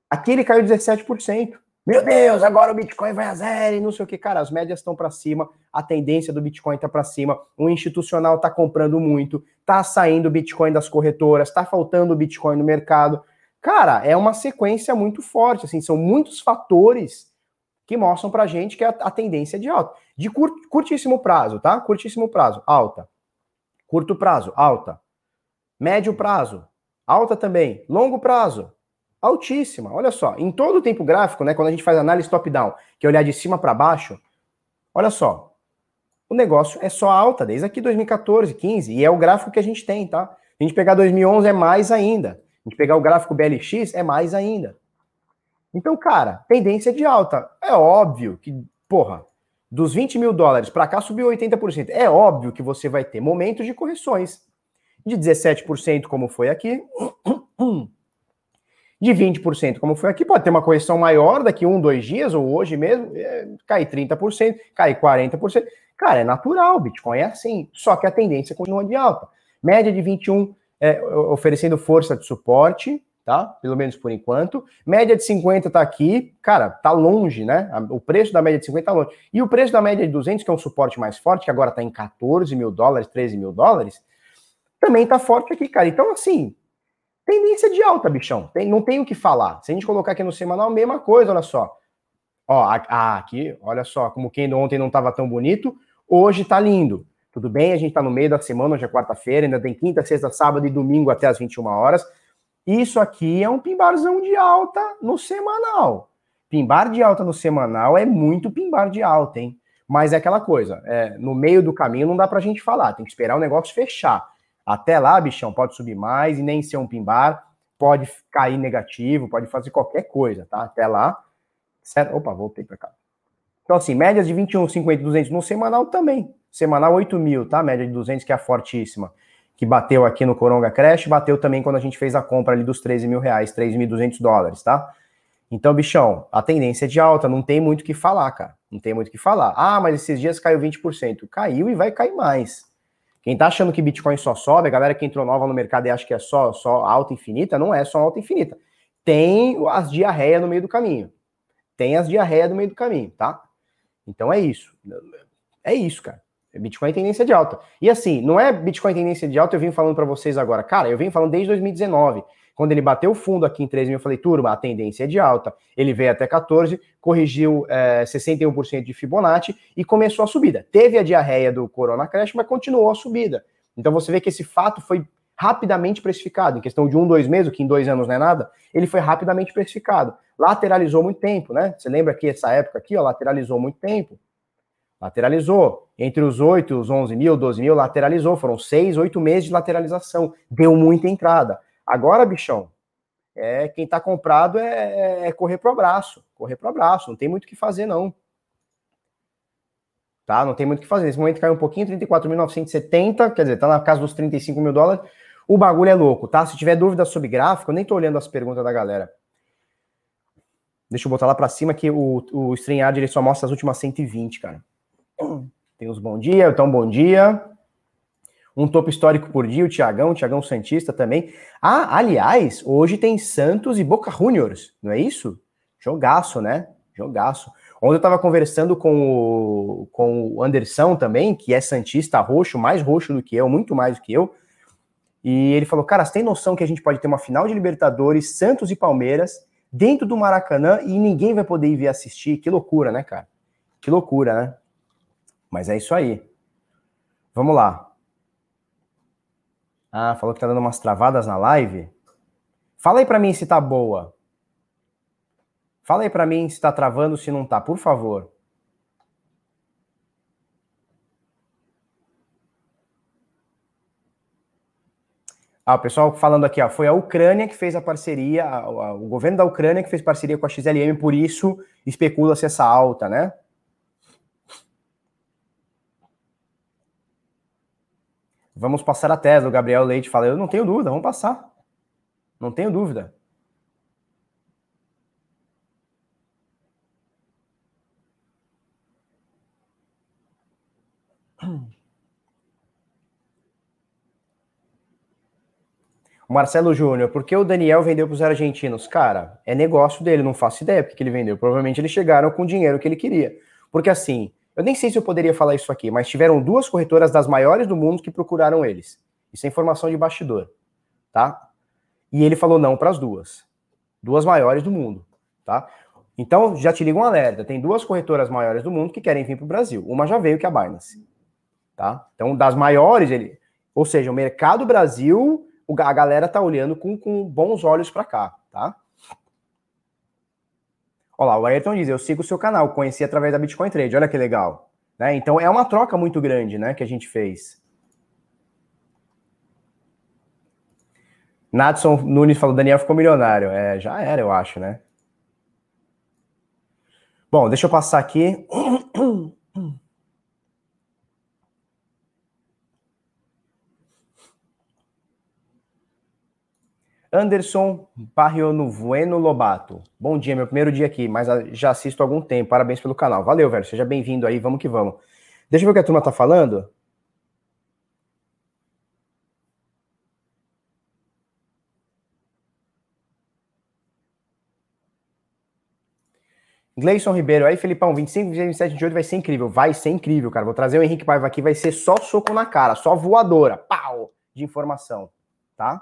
Aqui ele caiu 17%. Meu Deus, agora o Bitcoin vai a zero e não sei o que. Cara, as médias estão para cima, a tendência do Bitcoin está para cima, o institucional está comprando muito, está saindo o Bitcoin das corretoras, está faltando o Bitcoin no mercado. Cara, é uma sequência muito forte, assim, são muitos fatores que mostram para gente que é a, a tendência é de alta. De cur, curtíssimo prazo, tá? Curtíssimo prazo, alta. Curto prazo, alta. Médio prazo, alta também. Longo prazo, altíssima. Olha só, em todo o tempo gráfico, né, quando a gente faz análise top-down, que é olhar de cima para baixo, olha só, o negócio é só alta desde aqui 2014, 15, e é o gráfico que a gente tem, tá? A gente pegar 2011 é mais ainda. A gente pegar o gráfico BLX é mais ainda. Então, cara, tendência de alta. É óbvio que, porra, dos 20 mil dólares para cá subiu 80%. É óbvio que você vai ter momentos de correções. De 17%, como foi aqui, <clears throat> de 20%, como foi aqui, pode ter uma correção maior daqui um, dois dias, ou hoje mesmo, é, cai 30%, cai 40%. Cara, é natural, Bitcoin é assim, só que a tendência continua de alta. Média de 21, é, oferecendo força de suporte, tá? Pelo menos por enquanto. Média de 50 tá aqui, cara, tá longe, né? O preço da média de 50 tá longe. E o preço da média de 200, que é um suporte mais forte, que agora tá em 14 mil dólares, 13 mil dólares, também tá forte aqui, cara. Então, assim, Tendência de alta, bichão. Tem, não tem o que falar. Se a gente colocar aqui no semanal, mesma coisa, olha só. Ó, a, aqui, olha só, como quem ontem não estava tão bonito, hoje tá lindo. Tudo bem, a gente tá no meio da semana, hoje é quarta-feira, ainda tem quinta, sexta, sábado e domingo até as 21 horas. Isso aqui é um pimbarzão de alta no semanal. Pimbar de alta no semanal é muito pimbar de alta, hein? Mas é aquela coisa, é, no meio do caminho não dá pra gente falar, tem que esperar o negócio fechar. Até lá, bichão, pode subir mais e nem ser um pimbar, pode cair negativo, pode fazer qualquer coisa, tá? Até lá. Certo? Opa, voltei para cá. Então, assim, médias de 21, 50, 200 no semanal também. Semanal 8 mil, tá? Média de 200, que é a fortíssima. Que bateu aqui no Coronga Crash, bateu também quando a gente fez a compra ali dos 13 mil reais, 3.200 dólares, tá? Então, bichão, a tendência é de alta, não tem muito o que falar, cara. Não tem muito o que falar. Ah, mas esses dias caiu 20%. Caiu e vai cair mais. Quem tá achando que Bitcoin só sobe, a galera que entrou nova no mercado e acha que é só, só alta infinita, não é só alta infinita. Tem as diarreias no meio do caminho. Tem as diarreias no meio do caminho, tá? Então é isso. É isso, cara. Bitcoin é tendência de alta. E assim, não é Bitcoin tendência de alta, eu vim falando para vocês agora. Cara, eu venho falando desde 2019. Quando ele bateu o fundo aqui em 3 mil, eu falei, turma, a tendência é de alta. Ele veio até 14, corrigiu é, 61% de Fibonacci e começou a subida. Teve a diarreia do Corona Crash, mas continuou a subida. Então você vê que esse fato foi rapidamente precificado. Em questão de um, dois meses, que em dois anos não é nada, ele foi rapidamente precificado. Lateralizou muito tempo, né? Você lembra que essa época aqui, ó, lateralizou muito tempo. Lateralizou. Entre os 8, os 11 mil, 12 mil, lateralizou. Foram 6, 8 meses de lateralização. Deu muita entrada. Agora, bichão, é quem tá comprado é, é, correr pro abraço, correr pro abraço, não tem muito o que fazer não. Tá? Não tem muito o que fazer. Nesse momento caiu um pouquinho, 34.970, quer dizer, tá na casa dos 35 mil dólares. O bagulho é louco, tá? Se tiver dúvida sobre gráfico, eu nem tô olhando as perguntas da galera. Deixa eu botar lá para cima que o, o StreamYard ele só mostra as últimas 120, cara. Tem os bom dia, então bom dia um topo histórico por dia, o Tiagão, o Tiagão Santista também. Ah, aliás, hoje tem Santos e Boca Juniors, não é isso? Jogaço, né? Jogaço. Ontem eu estava conversando com o, com o Anderson também, que é Santista roxo, mais roxo do que eu, muito mais do que eu. E ele falou: Cara, você tem noção que a gente pode ter uma final de Libertadores, Santos e Palmeiras, dentro do Maracanã e ninguém vai poder ir ver assistir? Que loucura, né, cara? Que loucura, né? Mas é isso aí. Vamos lá. Ah, falou que tá dando umas travadas na live. Fala aí para mim se tá boa. Fala aí para mim se tá travando, se não tá, por favor. Ah, o pessoal falando aqui, ó, foi a Ucrânia que fez a parceria, a, a, o governo da Ucrânia que fez parceria com a XLM, por isso especula-se essa alta, né? Vamos passar a Tesla. O Gabriel Leite fala: Eu não tenho dúvida, vamos passar. Não tenho dúvida. <clears throat> Marcelo Júnior, por que o Daniel vendeu para os argentinos? Cara, é negócio dele, não faço ideia porque ele vendeu. Provavelmente eles chegaram com o dinheiro que ele queria. Porque assim, eu nem sei se eu poderia falar isso aqui, mas tiveram duas corretoras das maiores do mundo que procuraram eles. Isso é informação de bastidor, tá? E ele falou não para as duas. Duas maiores do mundo, tá? Então, já te ligo um alerta. Tem duas corretoras maiores do mundo que querem vir para o Brasil. Uma já veio, que é a Binance. Tá? Então, das maiores, ele. Ou seja, o mercado Brasil a galera tá olhando com, com bons olhos para cá, tá? Olha lá, o Ayrton diz, eu sigo o seu canal, conheci através da Bitcoin Trade, olha que legal. Né? Então é uma troca muito grande, né, que a gente fez. Nadson Nunes falou, Daniel ficou milionário. É, já era, eu acho, né? Bom, deixa eu passar aqui. <clears throat> Anderson Parrionuvueno Lobato. Bom dia, meu primeiro dia aqui, mas já assisto há algum tempo. Parabéns pelo canal. Valeu, velho. Seja bem-vindo aí, vamos que vamos. Deixa eu ver o que a turma tá falando. Gleison Ribeiro, aí Felipão, 25, 26, 27, 28 vai ser incrível. Vai ser incrível, cara. Vou trazer o Henrique Paiva aqui, vai ser só soco na cara, só voadora, pau, de informação, tá?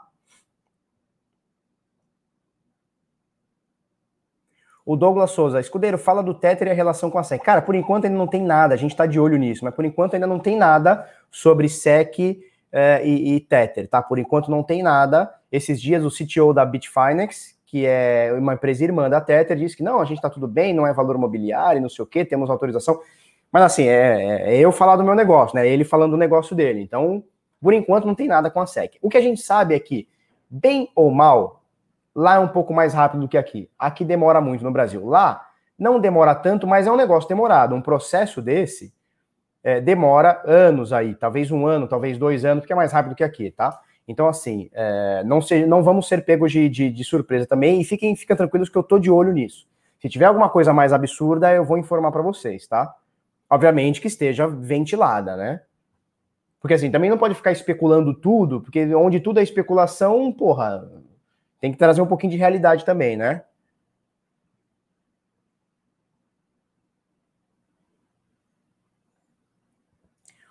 O Douglas Souza, escudeiro, fala do Tether e a relação com a SEC. Cara, por enquanto ainda não tem nada, a gente está de olho nisso, mas por enquanto ainda não tem nada sobre SEC eh, e, e, Tether, tá? Por enquanto não tem nada. Esses dias o CTO da Bitfinex, que é uma empresa irmã da Tether, disse que não, a gente está tudo bem, não é valor imobiliário, não sei o quê, temos autorização. Mas assim, é, é, é eu falar do meu negócio, né? Ele falando do negócio dele. Então, por enquanto não tem nada com a SEC. O que a gente sabe é que, bem ou mal, Lá é um pouco mais rápido do que aqui. Aqui demora muito no Brasil. Lá não demora tanto, mas é um negócio demorado. Um processo desse é, demora anos aí, talvez um ano, talvez dois anos, porque é mais rápido que aqui, tá? Então, assim, é, não, se, não vamos ser pegos de, de, de, surpresa também e fiquem, tranquilos que eu tô de olho nisso. Se tiver alguma coisa mais absurda, eu vou informar para vocês, tá? Obviamente que esteja ventilada, né? Porque assim, também não pode ficar especulando tudo, porque onde tudo é especulação, porra, tem que trazer um pouquinho de realidade também, né?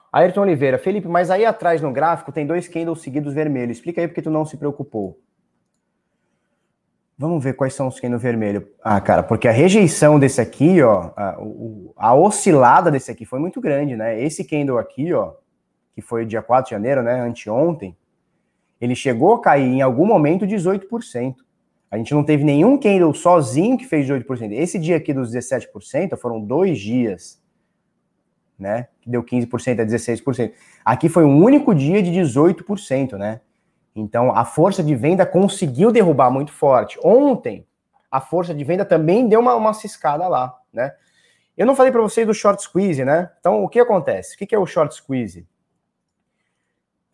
Ayrton Oliveira, Felipe, mas aí atrás no gráfico tem dois candles seguidos vermelhos. Explica aí porque tu não se preocupou. Vamos ver quais são os candles vermelhos. Ah, cara, porque a rejeição desse aqui, ó, a, a, oscilada desse aqui foi muito grande, né? Esse candle aqui, ó, que foi dia 4 de janeiro, né, anteontem, ele chegou a cair em algum momento 18%. A gente não teve nenhum candle sozinho que fez 18%. Esse dia aqui dos 17% foram dois dias, né? Que deu 15% a 16%. Aqui foi um único dia de 18%, né? Então a força de venda conseguiu derrubar muito forte. Ontem, a força de venda também deu uma, uma ciscada lá, né? Eu não falei para vocês do short squeeze, né? Então o que acontece? O que é o short squeeze?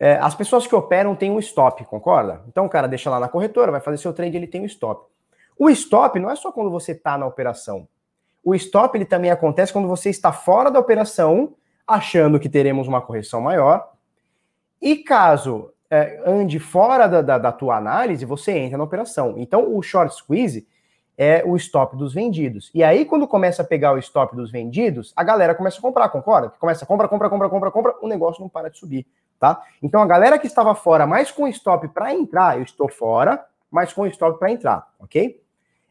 É, as pessoas que operam têm um stop, concorda? Então o cara deixa lá na corretora, vai fazer seu trade, ele tem um stop. O stop não é só quando você está na operação. O stop ele também acontece quando você está fora da operação, achando que teremos uma correção maior. E caso é, ande fora da, da, da tua análise, você entra na operação. Então o short squeeze é o stop dos vendidos. E aí, quando começa a pegar o stop dos vendidos, a galera começa a comprar, concorda? Começa a compra, compra, compra, compra, compra, o negócio não para de subir tá? Então a galera que estava fora, mais com stop para entrar, eu estou fora, mas com stop para entrar, ok?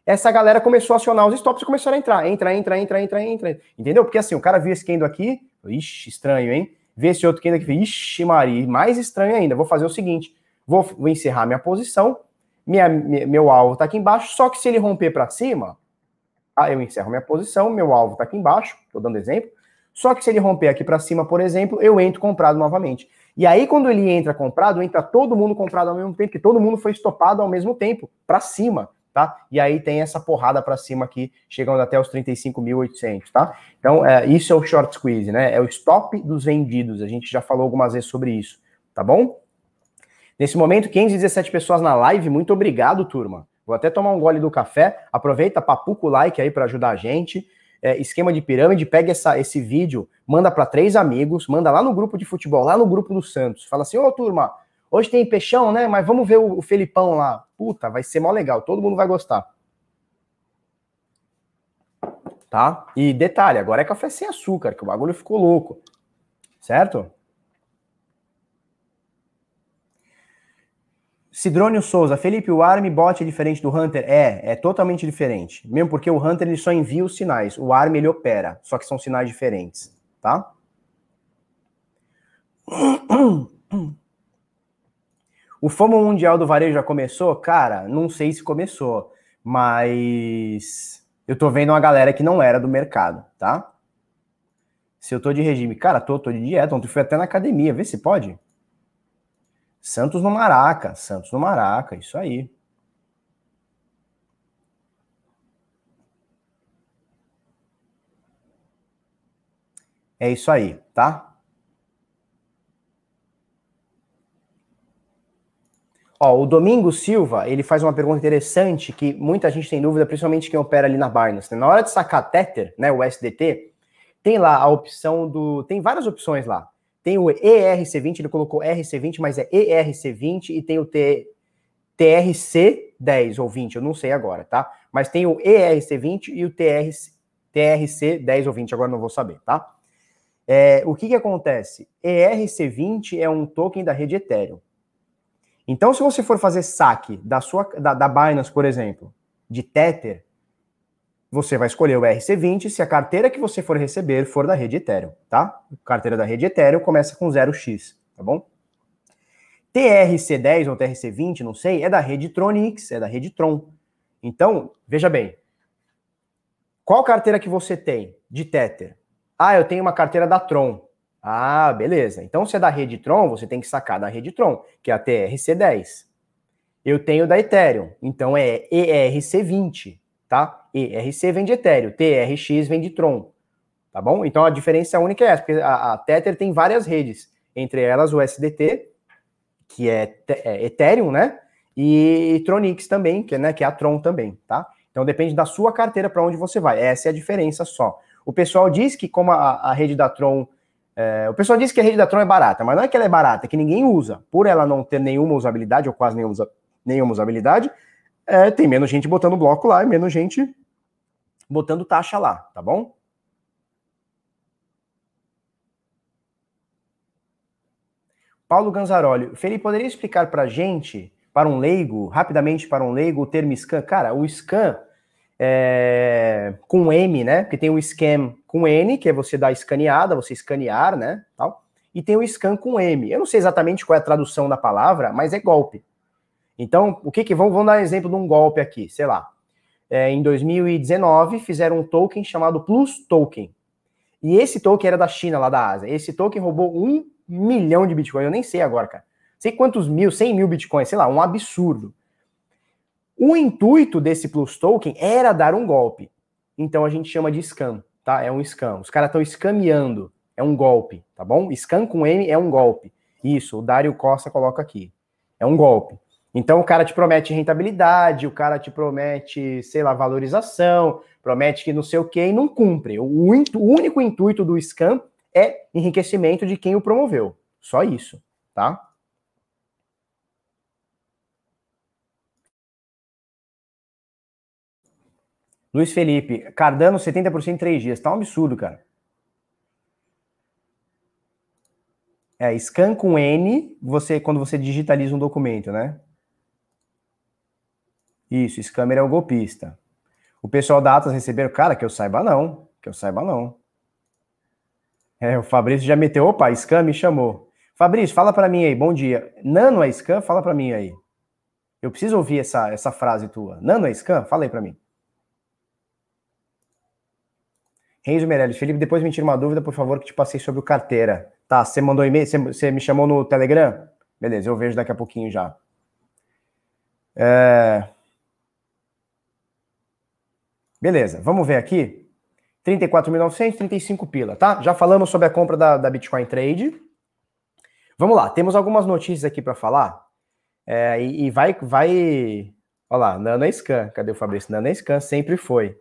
Essa galera começou a acionar os stops e começaram a entrar, entra, entra, entra, entra, entra, entendeu? Porque assim, o cara viu esse candle aqui, ixi, estranho, hein? Vê esse outro candle aqui, ixi, Maria, mais estranho ainda. Vou fazer o seguinte, vou, vou encerrar minha posição, minha, minha meu alvo está aqui embaixo, só que se ele romper para cima, tá? eu encerro minha posição, meu alvo está aqui embaixo, estou dando exemplo, só que se ele romper aqui para cima, por exemplo, eu entro comprado novamente. E aí, quando ele entra comprado, entra todo mundo comprado ao mesmo tempo, que todo mundo foi estopado ao mesmo tempo, para cima, tá? E aí tem essa porrada para cima aqui, chegando até os 35.800, tá? Então, é, isso é o short squeeze, né? É o stop dos vendidos. A gente já falou algumas vezes sobre isso, tá bom? Nesse momento, 517 pessoas na live. Muito obrigado, turma. Vou até tomar um gole do café. Aproveita, papuca o like aí para ajudar a gente. É, esquema de pirâmide, pega essa, esse vídeo, manda para três amigos, manda lá no grupo de futebol, lá no grupo do Santos. Fala assim: ô turma, hoje tem peixão, né? Mas vamos ver o, o Felipão lá. Puta, vai ser mó legal, todo mundo vai gostar. Tá? E detalhe, agora é café sem açúcar, que o bagulho ficou louco. Certo? Sidrônio Souza, Felipe, o ARM bot é diferente do Hunter? É, é totalmente diferente. Mesmo porque o Hunter ele só envia os sinais, o ARM ele opera, só que são sinais diferentes, tá? <clears throat> O FOMO Mundial do Varejo já começou? Cara, não sei se começou, mas eu tô vendo uma galera que não era do mercado, tá? Se eu tô de regime, cara, tô, tô de dieta, ontem fui até na academia, vê se pode. Santos no Maraca, Santos no Maraca, isso aí. É isso aí, tá? Ó, o Domingo Silva, ele faz uma pergunta interessante que muita gente tem dúvida, principalmente quem opera ali na Binance. Né? Na hora de sacar Tether, né, o SDT, tem lá a opção do... Tem várias opções lá. Tem o ERC20, ele colocou RC20, mas é ERC20 e tem o T, TRC10 ou 20, eu não sei agora, tá? Mas tem o ERC20 e o TRC, TRC10 ou 20, agora não vou saber, tá? É, o que que acontece? ERC20 é um token da rede Ethereum. Então, se você for fazer saque da sua da, da Binance, por exemplo, de Tether, você vai escolher o RC20 se a carteira que você for receber for da rede Ethereum, tá? carteira da rede Ethereum começa com 0x, tá bom? TRC10 ou TRC20, não sei, é da rede Tronix, é da rede Tron. Então, veja bem, qual carteira que você tem de Tether? Ah, eu tenho uma carteira da Tron. Ah, beleza. Então, se é da rede Tron, você tem que sacar da rede Tron, que é a TRC10. Eu tenho da Ethereum, então é ERC20 tá? ERC vem de Ethereum, TRX vem de Tron, tá bom? Então a diferença única é essa, porque a, a Tether tem várias redes, entre elas o SDT, que é, é Ethereum, né? E, Tronix também, que é, né, que é a Tron também, tá? Então depende da sua carteira para onde você vai. Essa é a diferença só. O pessoal diz que como a, a rede da Tron é, o pessoal diz que a rede da Tron é barata, mas não é que ela é barata, é que ninguém usa. Por ela não ter nenhuma usabilidade, ou quase nenhuma, nenhuma usabilidade, é, tem menos gente botando bloco lá e menos gente botando taxa lá, tá bom? Paulo Ganzaroli, Felipe, poderia explicar para gente, para um leigo, rapidamente para um leigo, o termo scan? Cara, o scan é, com M, né? Porque tem o scam com N, que é você dar escaneada, você escanear, né? Tal. E tem o scan com M. Eu não sei exatamente qual é a tradução da palavra, mas é golpe. Então, o que que vamos, vamos dar exemplo de um golpe aqui, sei lá. É, em 2019 fizeram um token chamado Plus Token. E esse token era da China, lá da Ásia. Esse token roubou um milhão de bitcoins. Eu nem sei agora, cara. Sei quantos mil, cem mil bitcoins, sei lá, um absurdo. O intuito desse Plus Token era dar um golpe. Então a gente chama de scam, tá? É um scam. Os caras estão escameando. É um golpe, tá bom? Scam com M é um golpe. Isso, o Dário Costa coloca aqui. É um golpe. Então o cara te promete rentabilidade, o cara te promete, sei lá, valorização, promete que não sei o quê e não cumpre. O, o único intuito do scam é enriquecimento de quem o promoveu. Só isso, tá? Luiz Felipe, Cardano 70% em 3 dias. Tá um absurdo, cara. É, scan com N, você quando você digitaliza um documento, né? Isso, Scammer é o golpista. O pessoal da Atas receberam, cara, que eu saiba não, que eu saiba não. É, o Fabrício já meteu, opa, Scam me chamou. Fabrício, fala para mim aí, bom dia. Nano é Scam? Fala para mim aí. Eu preciso ouvir essa, essa frase tua. Nano é Scam? Fala aí para mim. Renzo Meirelles, Felipe, depois me tira uma dúvida, por favor, que te passei sobre o carteira. Tá, você mandou e-mail, você me chamou no Telegram? Beleza, eu vejo daqui a pouquinho já. É... Beleza, vamos ver aqui. 34.935 pila, tá? Já falamos sobre a compra da, da Bitcoin Trade. Vamos lá, temos algumas notícias aqui para falar. É, e, e, vai, vai. Olha lá, Nana Scan. Cadê o Fabrício? Nana Scan sempre foi.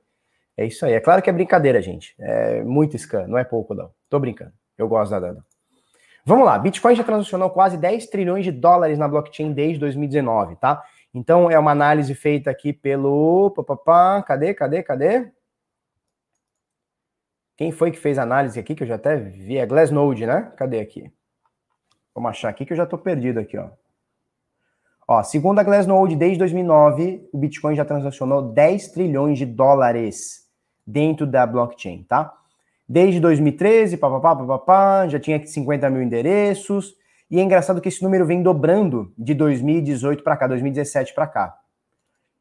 É isso aí. É claro que é brincadeira, gente. É muito scan, não é pouco, não. Tô brincando. Eu gosto da Dana. Vamos lá. Bitcoin já transacionou quase 10 trilhões de dólares na blockchain desde 2019, tá? Então é uma análise feita aqui pelo. Papapá, cadê, cadê, cadê? Quem foi que fez a análise aqui, que eu já até vi? É Glassnode, né? Cadê aqui? Vamos achar aqui que eu já tô perdido aqui, ó. Ó, segundo a Glassnode, desde 2009, o Bitcoin já transacionou 10 trilhões de dólares dentro da blockchain, tá? Desde 2013, papapá, papapá, já tinha 50 mil endereços. E é engraçado que esse número vem dobrando de 2018 para cá, 2017 para cá.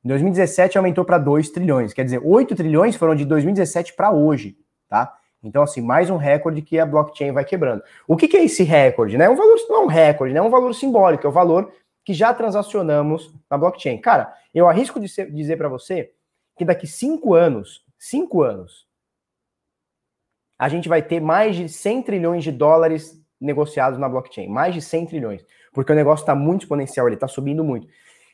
Em 2017 aumentou para 2 trilhões, quer dizer, 8 trilhões foram de 2017 para hoje tá? Então, assim, mais um recorde que a blockchain vai quebrando. O que, que é esse recorde? Né? Um valor, não é um recorde, né? é um valor simbólico, é o valor que já transacionamos na blockchain. Cara, eu arrisco de ser, dizer para você que daqui cinco anos, cinco anos, a gente vai ter mais de 100 trilhões de dólares negociados na blockchain. Mais de 100 trilhões. Porque o negócio está muito exponencial, ele está subindo muito.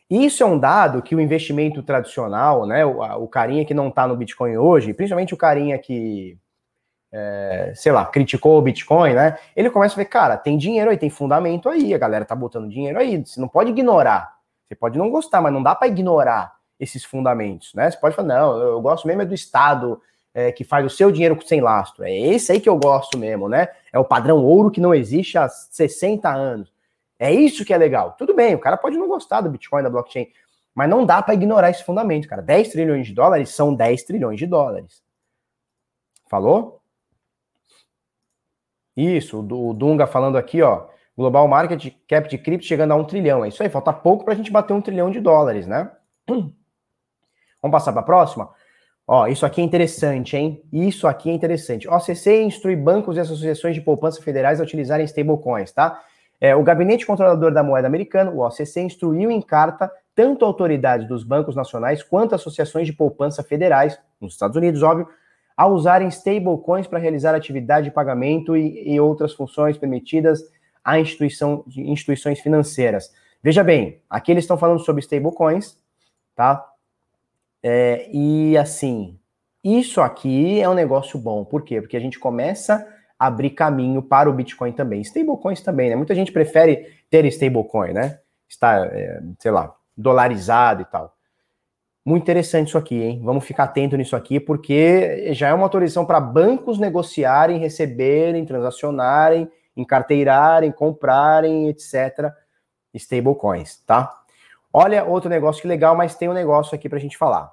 Isso é um dado que o investimento tradicional, né, o, o carinha que não está no Bitcoin hoje, principalmente o carinha que, é, sei lá, criticou o Bitcoin, né, ele começa a ver, cara, tem dinheiro aí, tem fundamento aí, a galera tá botando dinheiro aí, você não pode ignorar. Você pode não gostar, mas não dá para ignorar esses fundamentos, né? Você pode falar, não, eu gosto mesmo é do Estado é, que faz o seu dinheiro sem lastro. É esse aí que eu gosto mesmo, né? É o padrão ouro que não existe há 60 anos. É isso que é legal. Tudo bem, o cara pode não gostar do Bitcoin, da blockchain, mas não dá para ignorar esse fundamento, cara. 10 trilhões de dólares são 10 trilhões de dólares. Falou? Isso, o Dunga falando aqui, ó. Global Market Cap de cripto chegando a um trilhão. É isso aí, falta pouco para a gente bater um trilhão de dólares, né? <clears throat> Vamos passar para a próxima? Ó, isso aqui é interessante, hein? Isso aqui é interessante. OCC instrui bancos e associações de poupança federais a utilizarem stablecoins, tá? É, o Gabinete Controlador da Moeda Americano, o OCC, instruiu em carta tanto autoridades dos bancos nacionais quanto associações de poupança federais, nos Estados Unidos, óbvio, a usarem stablecoins para realizar atividade de pagamento e, e, outras funções permitidas a instituição, instituições financeiras. Veja bem, aqui eles estão falando sobre stablecoins, tá? É, e assim, isso aqui é um negócio bom. Por quê? Porque a gente começa abrir caminho para o Bitcoin também. Stablecoins também, né? Muita gente prefere ter stablecoin, né? Está, é, sei lá, dolarizado e tal. Muito interessante isso aqui, hein? Vamos ficar atento nisso aqui, porque já é uma autorização para bancos negociarem, receberem, transacionarem, encarteirarem, comprarem, etc. Stablecoins, tá? Olha outro negócio que legal, mas tem um negócio aqui para a gente falar.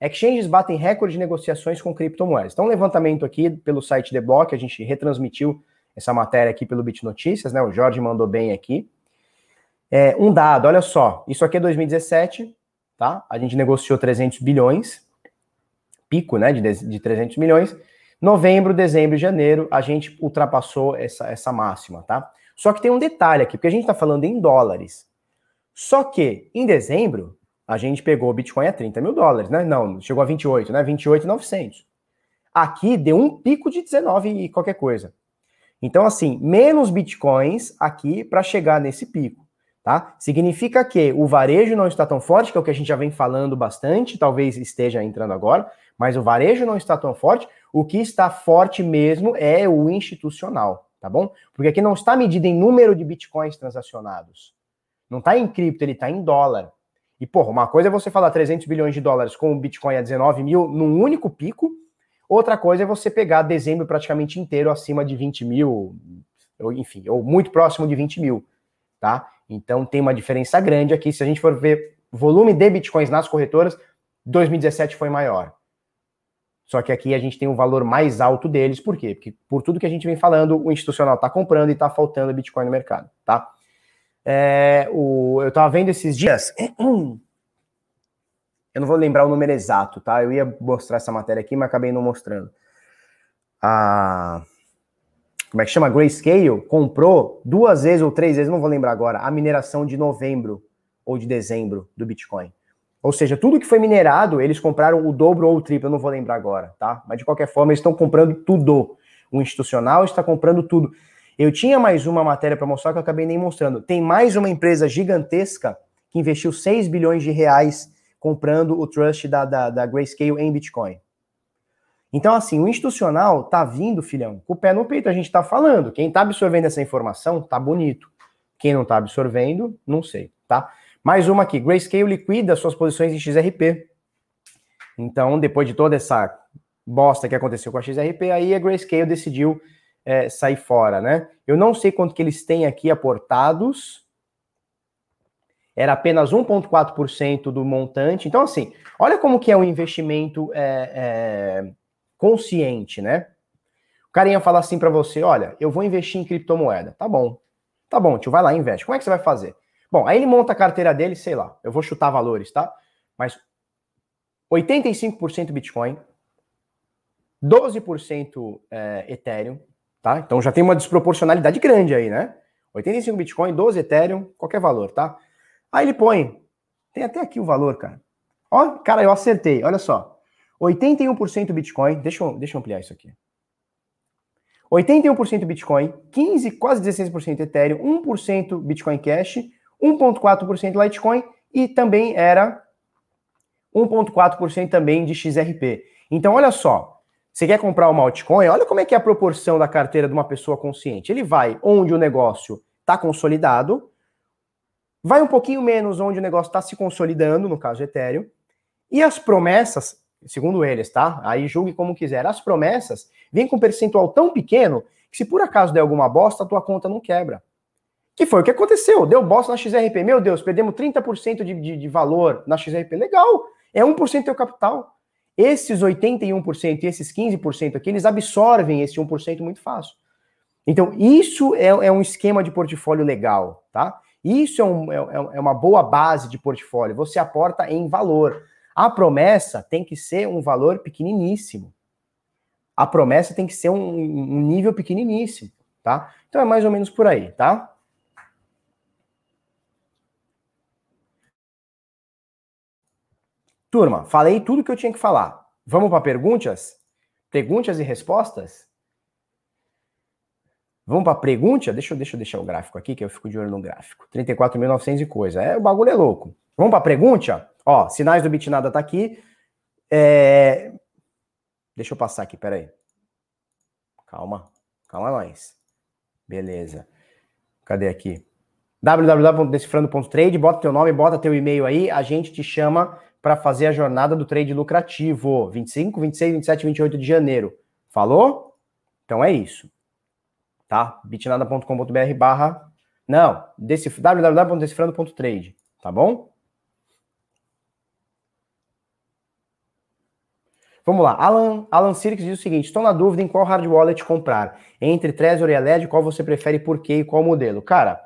Exchanges batem recorde de negociações com criptomoedas. Então, um levantamento aqui pelo site The Block, a gente retransmitiu essa matéria aqui pelo Bit Notícias, né? O Jorge mandou bem aqui. É, um dado, olha só, isso aqui é 2017, tá? A gente negociou 300 bilhões, pico, né, de, de 300 milhões. Novembro, dezembro e janeiro, a gente ultrapassou essa, essa máxima, tá? Só que tem um detalhe aqui, porque a gente está falando em dólares. Só que em dezembro, a gente pegou o Bitcoin a 30 mil dólares, né? Não, chegou a 28, né? 28,900. Aqui deu um pico de 19 e qualquer coisa. Então, assim, menos Bitcoins aqui para chegar nesse pico, tá? Significa que o varejo não está tão forte, que é o que a gente já vem falando bastante, talvez esteja entrando agora, mas o varejo não está tão forte. O que está forte mesmo é o institucional, tá bom? Porque aqui não está medido em número de Bitcoins transacionados. Não está em cripto, ele está em dólar. E, porra, uma coisa é você falar 300 bilhões de dólares com o Bitcoin a 19 mil num único pico, outra coisa é você pegar dezembro praticamente inteiro acima de 20 mil, ou, enfim, ou muito próximo de 20 mil, tá? Então tem uma diferença grande aqui. Se a gente for ver volume de Bitcoins nas corretoras, 2017 foi maior. Só que aqui a gente tem um valor mais alto deles, por quê? Porque por tudo que a gente vem falando, o institucional está comprando e está faltando Bitcoin no mercado, tá? É, o, eu estava vendo esses dias. <clears throat> Eu não vou lembrar o número exato, tá? Eu ia mostrar essa matéria aqui, mas acabei não mostrando. A. Como é que chama? Grayscale comprou duas vezes ou três vezes, não vou lembrar agora, a mineração de novembro ou de dezembro do Bitcoin. Ou seja, tudo que foi minerado, eles compraram o dobro ou o triplo, eu não vou lembrar agora, tá? Mas de qualquer forma, eles estão comprando tudo. O institucional está comprando tudo. Eu tinha mais uma matéria para mostrar que eu acabei nem mostrando. Tem mais uma empresa gigantesca que investiu 6 bilhões de reais comprando o trust da, da, da Grayscale em Bitcoin. Então, assim, o institucional tá vindo, filhão, com o pé no peito. A gente tá falando. Quem tá absorvendo essa informação, tá bonito. Quem não tá absorvendo, não sei, tá? Mais uma aqui. Grayscale liquida suas posições em XRP. Então, depois de toda essa bosta que aconteceu com a XRP, aí a Grayscale decidiu é, sair fora, né? Eu não sei quanto que eles têm aqui aportados. Era apenas 1,4% do montante. Então, assim, olha como que é um investimento é, é, consciente, né? O cara ia falar assim para você, olha, eu vou investir em criptomoeda. Tá bom. Tá bom, tio, vai lá, investe. Como é que você vai fazer? Bom, aí ele monta a carteira dele, sei lá, eu vou chutar valores, tá? Mas 85% Bitcoin, 12% é, Ethereum, tá? Então já tem uma desproporcionalidade grande aí, né? 85 Bitcoin, 12 Ethereum, qualquer valor, tá? Aí ele põe, tem até aqui o valor, cara. Ó, cara, eu acertei, olha só. 81% Bitcoin, deixa eu, deixa eu ampliar isso aqui. 81% Bitcoin, 15, quase 16% Ethereum, 1% Bitcoin Cash, 1.4% Litecoin e também era 1.4% também de XRP. Então olha só, você quer comprar uma altcoin? Olha como é que é a proporção da carteira de uma pessoa consciente. Ele vai onde o negócio está consolidado, vai um pouquinho menos onde o negócio está se consolidando, no caso Ethereum, e as promessas, segundo eles, tá? Aí julgue como quiser. As promessas vêm com um percentual tão pequeno que se por acaso der alguma bosta, a tua conta não quebra. Que foi o que aconteceu. Deu bosta na XRP. Meu Deus, perdemos 30% de, de, de valor na XRP. Legal. É 1% do teu capital. Esses 81% e esses 15% aqui, eles absorvem esse 1% muito fácil. Então, isso é, é, um esquema de portfólio legal, tá? Isso é, um, é, é, uma boa base de portfólio. Você aporta em valor. A promessa tem que ser um valor pequeniníssimo. A promessa tem que ser um, um nível pequeniníssimo, tá? Então é mais ou menos por aí, tá? Turma, falei tudo que eu tinha que falar. Vamos para perguntas? Perguntas e respostas? Vamos para pergunta? Deixa eu, deixa eu deixar o gráfico aqui, que eu fico de olho no gráfico. 34.900 e coisa. É, o bagulho é louco. Vamos para pergunta? Ó, sinais do Bitnada tá aqui. É... Deixa eu passar aqui, peraí. Calma. Calma nós. Beleza. Cadê aqui? www.decifrando.trade, bota teu nome, bota teu e-mail aí, a gente te chama para fazer a jornada do trade lucrativo, 25, 26, 27, 28 de janeiro. Falou? Então é isso. Tá? bitnada.com.br barra não, decif... www.decifrando.trade, tá bom? Vamos lá. Alan, Alan Sirix diz o seguinte: estou na dúvida em qual hard wallet comprar. Entre Trezor e LED, qual você prefere, por quê e qual modelo? Cara,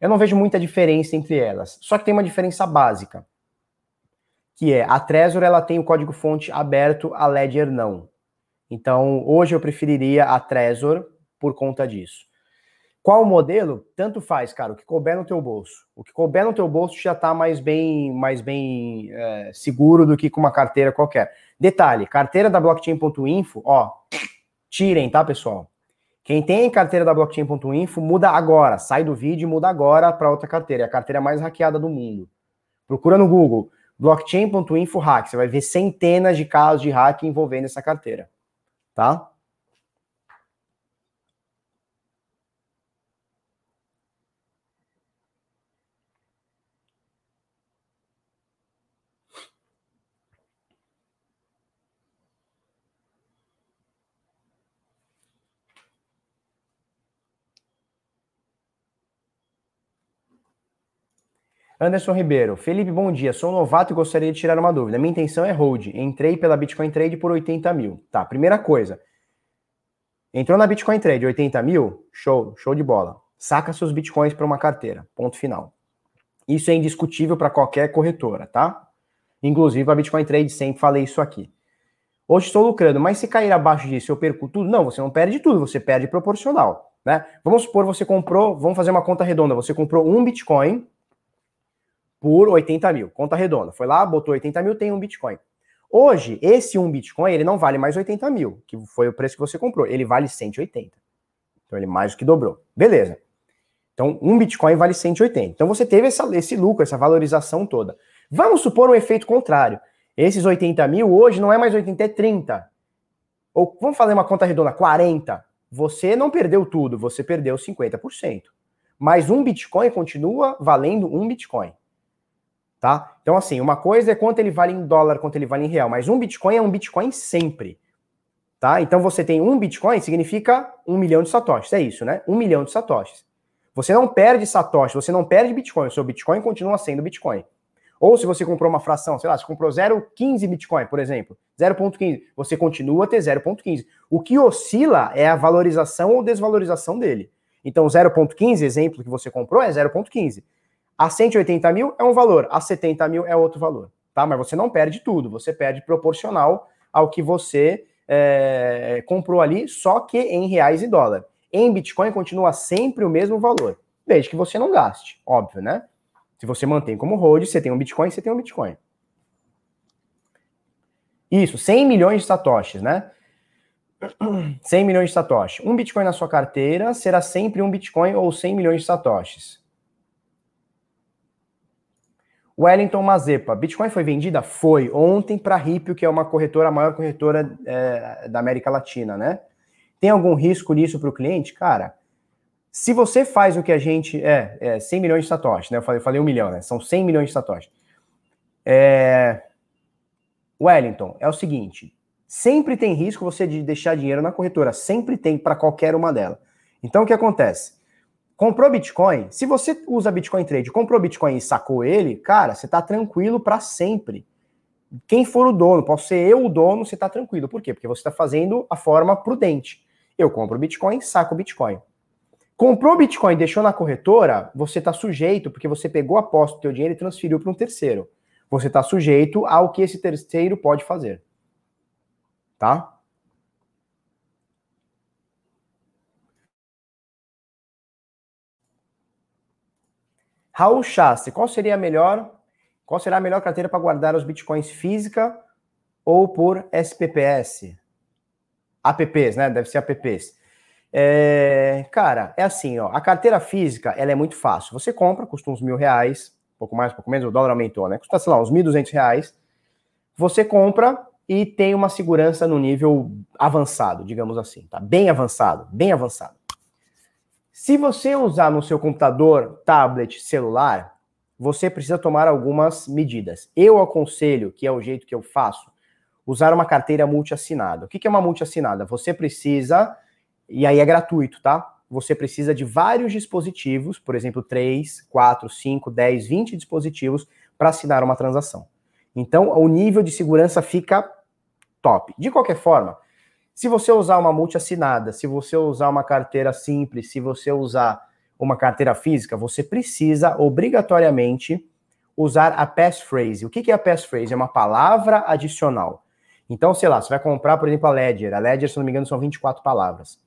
eu não vejo muita diferença entre elas. Só que tem uma diferença básica que é a Trezor ela tem o código fonte aberto, a Ledger não. Então, hoje eu preferiria a Trezor por conta disso. Qual o modelo? Tanto faz, cara, o que couber no teu bolso. O que couber no teu bolso já está mais bem, mais bem é, seguro do que com uma carteira qualquer. Detalhe, carteira da blockchain.info, ó, tirem, tá, pessoal? Quem tem carteira da blockchain.info, muda agora. Sai do vídeo e muda agora para outra carteira. É a carteira mais hackeada do mundo. Procura no Google blockchain.info hack. Você vai ver centenas de casos de hack envolvendo essa carteira, tá? Anderson Ribeiro, Felipe, bom dia. Sou novato e gostaria de tirar uma dúvida. Minha intenção é hold. Entrei pela Bitcoin Trade por 80 mil. Tá, primeira coisa. Entrou na Bitcoin Trade 80 mil? Show, show de bola. Saca seus bitcoins para uma carteira. Ponto final. Isso é indiscutível para qualquer corretora, tá? Inclusive a Bitcoin Trade sempre falei isso aqui. Hoje estou lucrando, mas se cair abaixo disso eu perco tudo? Não, você não perde tudo, você perde proporcional, né? Vamos supor você comprou, vamos fazer uma conta redonda, você comprou um Bitcoin por 80 mil. Conta redonda. Foi lá, botou 80 mil, tem um Bitcoin. Hoje, esse um Bitcoin, ele não vale mais 80 mil, que foi o preço que você comprou. Ele vale 180. Então, ele mais do que dobrou. Beleza. Então, um Bitcoin vale 180. Então, você teve essa, esse lucro, essa valorização toda. Vamos supor um efeito contrário. Esses 80 mil, hoje, não é mais 80, é 30. ou vamos fazer uma conta redonda, 40, você não perdeu tudo, você perdeu 50%. Mas um Bitcoin continua valendo um Bitcoin. Tá? Então, assim, uma coisa é quanto ele vale em dólar, quanto ele vale em real, mas um Bitcoin é um Bitcoin sempre. Tá? Então, você tem um Bitcoin, significa um milhão de satoshis. É isso, né? Um milhão de satoshis. Você não perde satoshi, você não perde Bitcoin. O seu Bitcoin continua sendo Bitcoin. Ou se você comprou uma fração, sei lá, você comprou 0,15 Bitcoin, por exemplo, 0,15, você continua a ter 0,15. O que oscila é a valorização ou desvalorização dele. Então, 0,15, exemplo que você comprou, é 0,15. A 180 mil é um valor, a 70 mil é outro valor, tá? Mas você não perde tudo, você perde proporcional ao que você é, comprou ali, só que em reais e dólar. Em Bitcoin continua sempre o mesmo valor, desde que você não gaste, óbvio, né? Se você mantém como hold, você tem um Bitcoin, você tem um Bitcoin. Isso, 100 milhões de satoshis, né? <clears throat> 100 milhões de satoshis. Um Bitcoin na sua carteira será sempre um Bitcoin ou 100 milhões de satoshis. Wellington Mazepa, Bitcoin foi vendida? Foi, ontem para a Ripio, que é uma corretora, a maior corretora é, da América Latina, né? Tem algum risco nisso para o cliente? Cara, se você faz o que a gente. É, é 100 milhões de satoshis, né? Eu falei, eu falei um milhão, né? São 100 milhões de satoshis. É... Wellington, é o seguinte: sempre tem risco você de deixar dinheiro na corretora, sempre tem para qualquer uma delas. Então o que acontece? Comprou Bitcoin, se você usa Bitcoin Trade, comprou Bitcoin e sacou ele, cara, você tá tranquilo para sempre. Quem for o dono, posso ser eu o dono, você tá tranquilo. Por quê? Porque você está fazendo a forma prudente. Eu compro Bitcoin, saco Bitcoin. Comprou Bitcoin deixou na corretora, você está sujeito, porque você pegou a posse do teu dinheiro e transferiu para um terceiro. Você está sujeito ao que esse terceiro pode fazer. Tá? Raul Chassi, qual seria a melhor? Qual será a melhor carteira para guardar os bitcoins física ou por SPPS? APPs, né? Deve ser APPs. É, cara, é assim, ó. A carteira física, ela é muito fácil. Você compra, custa uns mil reais, pouco mais, pouco menos, o dólar aumentou, né? Custa, sei lá, uns mil duzentos reais. Você compra e tem uma segurança no nível avançado, digamos assim, tá? Bem avançado, bem avançado. Se você usar no seu computador, tablet, celular, você precisa tomar algumas medidas. Eu aconselho, que é o jeito que eu faço, usar uma carteira multiassinada. O que é uma multiassinada? Você precisa e aí é gratuito, tá? Você precisa de vários dispositivos, por exemplo, 3, 4, 5, 10, 20 dispositivos para assinar uma transação. Então, o nível de segurança fica top. De qualquer forma, se você usar uma multi assinada, se você usar uma carteira simples, se você usar uma carteira física, você precisa obrigatoriamente usar a passphrase. O que é a passphrase? É uma palavra adicional. Então, sei lá, você vai comprar, por exemplo, a Ledger. A Ledger, se não me engano, são 24 palavras.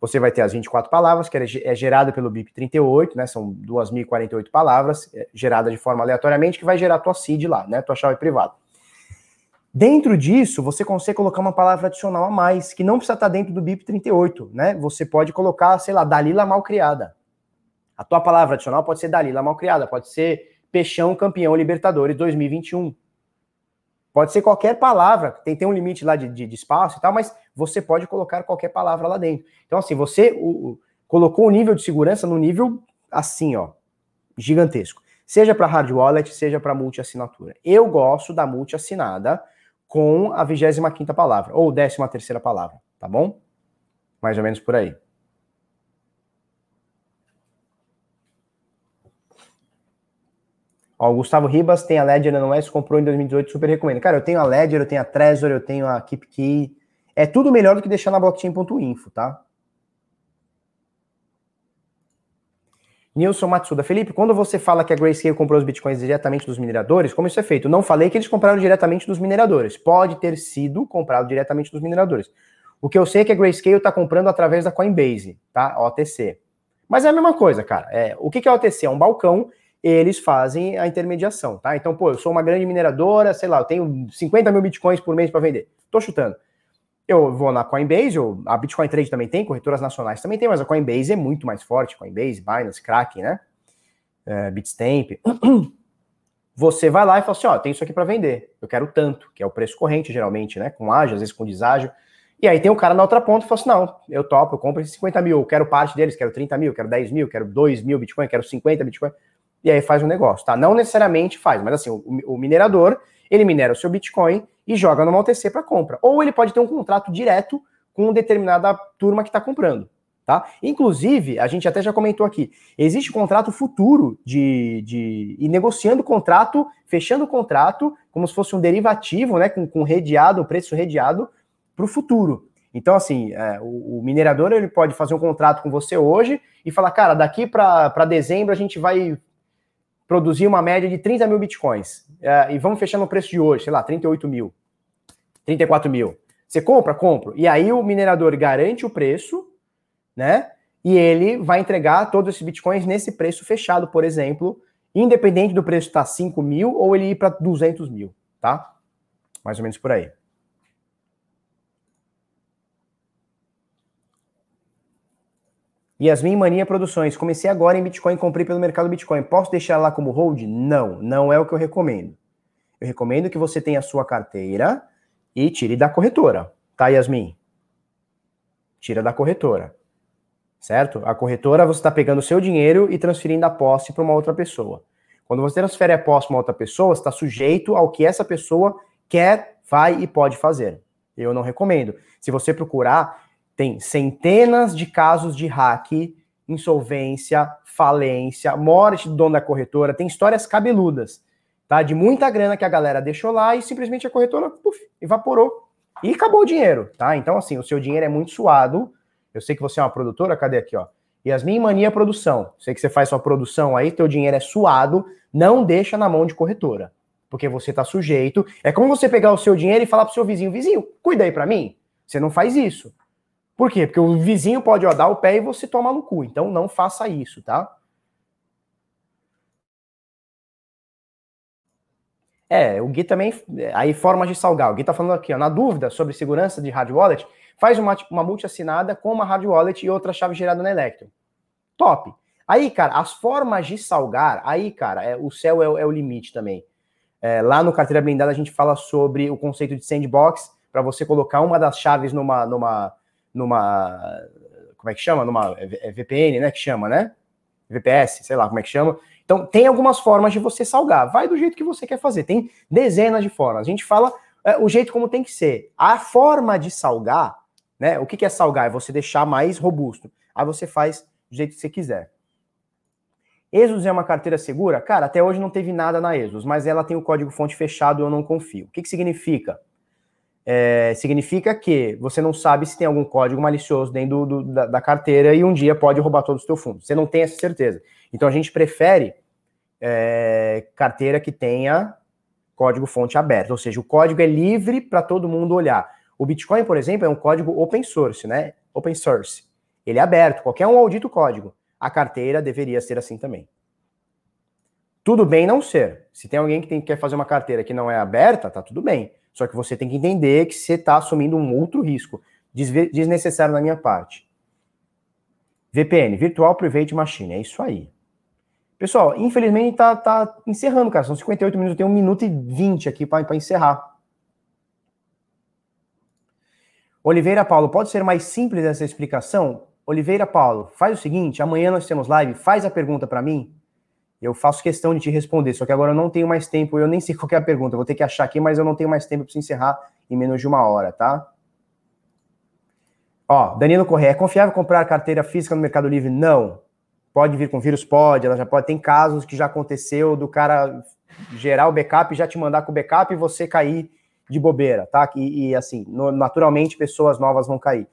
Você vai ter as 24 palavras, que é gerada pelo BIP 38, né? São 2.048 palavras, é, gerada de forma aleatoriamente, que vai gerar tua seed lá, né? Tua chave privada. Dentro disso, você consegue colocar uma palavra adicional a mais, que não precisa estar dentro do BIP 38, né? Você pode colocar, sei lá, Dalila mal criada. A tua palavra adicional pode ser Dalila mal criada, pode ser Peixão campeão Libertadores 2021. Pode ser qualquer palavra, tem, tem um limite lá de, de, de, espaço e tal, mas você pode colocar qualquer palavra lá dentro. Então, assim, você o, o, colocou o nível de segurança no nível assim, ó, gigantesco. Seja para hard wallet, seja para multi-assinatura. Eu gosto da multi-assinada com a 25 palavra, ou 13 terceira palavra, tá bom? Mais ou menos por aí. Ó, o Gustavo Ribas tem a Ledger, não é? Se comprou em 2018, super recomendo. Cara, eu tenho a Ledger, eu tenho a Trezor, eu tenho a KeepKey. É tudo melhor do que deixar na blockchain.info, tá? Nilson Matsuda. Felipe, quando você fala que a Grayscale comprou os bitcoins diretamente dos mineradores, como isso é feito? Não falei que eles compraram diretamente dos mineradores. Pode ter sido comprado diretamente dos mineradores. O que eu sei é que a Grayscale está comprando através da Coinbase, tá? OTC. Mas é a mesma coisa, cara. É, o que, que é OTC? É um balcão eles fazem a intermediação, tá? Então, pô, eu sou uma grande mineradora, sei lá, eu tenho 50 mil bitcoins por mês para vender. Tô chutando. Eu vou na Coinbase, ou a Bitcoin Trade também tem, corretoras nacionais também tem, mas a Coinbase é muito mais forte. Coinbase, Binance, Kraken, né? É, Bitstamp. <clears throat> Você vai lá e fala assim: ó, tem isso aqui para vender. Eu quero tanto, que é o preço corrente, geralmente, né? Com ágio, às vezes com deságio. E aí tem o cara na outra ponta e fala assim: não, eu topo, eu compro esses 50 mil, eu quero parte deles, quero 30 mil, quero 10 mil, quero 2 mil Bitcoin, quero 50 Bitcoin. E aí faz um negócio, tá? Não necessariamente faz, mas assim, o, o minerador, ele minera o seu Bitcoin e joga numa OTC para compra. Ou ele pode ter um contrato direto com determinada turma que está comprando. Tá? Inclusive, a gente até já comentou aqui, existe contrato futuro de, de e negociando contrato, fechando o contrato, como se fosse um derivativo, né, com, com redeado, preço redeado para o futuro. Então, assim, é, o, o, minerador ele pode fazer um contrato com você hoje e falar, cara, daqui para dezembro a gente vai produzir uma média de 30 mil bitcoins. É, e vamos fechar no preço de hoje, sei lá, 38 mil, 34 mil. Você compra? Compro. E aí o minerador garante o preço né? E ele vai entregar todos esses bitcoins nesse preço fechado, por exemplo, independente do preço estar 5 mil ou ele ir para 200 mil, tá? Mais ou menos por aí. Yasmin Mania Produções. Comecei agora em Bitcoin, comprei pelo mercado Bitcoin. Posso deixar lá como hold? Não, não é o que eu recomendo. Eu recomendo que você tenha a sua carteira e tire da corretora, tá, Yasmin? Tira da corretora certo? A corretora, você está pegando o seu dinheiro e transferindo a posse para uma outra pessoa. Quando você transfere a posse para uma outra pessoa, está sujeito ao que essa pessoa quer, vai e pode fazer. Eu não recomendo. Se você procurar, tem centenas de casos de hack, insolvência, falência, morte do dono da corretora, tem histórias cabeludas, tá? De muita grana que a galera deixou lá e simplesmente a corretora puf, evaporou e acabou o dinheiro, tá? Então, assim, o seu dinheiro é muito suado, eu sei que você é uma produtora, cadê aqui, ó? Yasmin Mania Produção. Sei que você faz sua produção aí, teu dinheiro é suado, não deixa na mão de corretora. Porque você tá sujeito. É como você pegar o seu dinheiro e falar pro seu vizinho, vizinho, cuida aí para mim. Você não faz isso. Por quê? Porque o vizinho pode ó, dar o pé e você toma no cu. Então não faça isso, tá? É, o Gui também. Aí, formas de salgar. O Gui tá falando aqui, ó, na dúvida sobre segurança de hard wallet, faz uma, uma multi assinada com uma hard wallet e outra chave gerada na Electron. Top. Aí, cara, as formas de salgar, aí, cara, é, o céu é, é o limite também. É, lá no Carteira Blindada a gente fala sobre o conceito de sandbox, para você colocar uma das chaves numa, numa, numa, como é que chama? Numa é, é VPN, né, que chama, né? VPS, sei lá como é que chama. Então, tem algumas formas de você salgar. Vai do jeito que você quer fazer. Tem dezenas de formas. A gente fala é, o jeito como tem que ser. A forma de salgar, né? O que, que é salgar? É você deixar mais robusto. Aí você faz do jeito que você quiser. Exos é uma carteira segura? Cara, até hoje não teve nada na Exos, mas ela tem o código fonte fechado eu não confio. O que, que significa? É, significa que você não sabe se tem algum código malicioso dentro do, do, da, da, carteira e um dia pode roubar todos os teus fundos. Você não tem essa certeza. Então a gente prefere é, carteira que tenha código fonte aberto, ou seja, o código é livre para todo mundo olhar. O Bitcoin, por exemplo, é um código open source, né? Open source. Ele é aberto, qualquer um audita o código. A carteira deveria ser assim também. Tudo bem não ser. Se tem alguém que tem, quer fazer uma carteira que não é aberta, tá tudo bem. Só que você tem que entender que você está assumindo um outro risco desnecessário na minha parte. VPN, Virtual Private Machine, é isso aí. Pessoal, infelizmente tá, tá encerrando, cara. São 58 minutos, tenho 1 minuto e 20 aqui para encerrar. Oliveira Paulo, pode ser mais simples essa explicação? Oliveira Paulo, faz o seguinte: amanhã nós temos live, faz a pergunta para mim. Eu faço questão de te responder, só que agora eu não tenho mais tempo, eu nem sei <laughs> qual é a pergunta, vou ter que achar aqui, mas eu não tenho mais tempo para encerrar em menos de uma hora, tá? Ó, Danilo Correia, é confiável comprar carteira física no Mercado Livre? Não. Pode vir com vírus? Pode, ela já pode. Tem casos que já aconteceu do cara gerar o backup, já te mandar com o backup e você cair de bobeira, tá? E, e assim, no, naturalmente pessoas novas vão cair.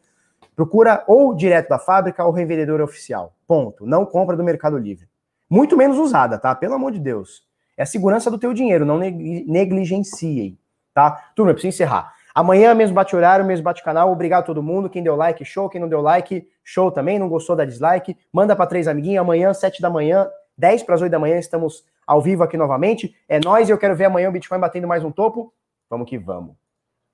Procura ou direto da fábrica ou revendedor oficial. Ponto. Não compra do Mercado Livre. Muito menos usada, tá? Pelo amor de Deus. É a segurança do teu dinheiro, não negligenciem, tá? Turma, eu preciso encerrar. Amanhã, mesmo bate-horário, mesmo bate-canal. Obrigado a todo mundo. Quem deu like, show. Quem não deu like, show também. Não gostou, da dislike. Manda para três amiguinhos. Amanhã, sete da manhã, dez para as oito da manhã, estamos ao vivo aqui novamente. É nós e eu quero ver amanhã o Bitcoin batendo mais um topo. Vamos que vamos.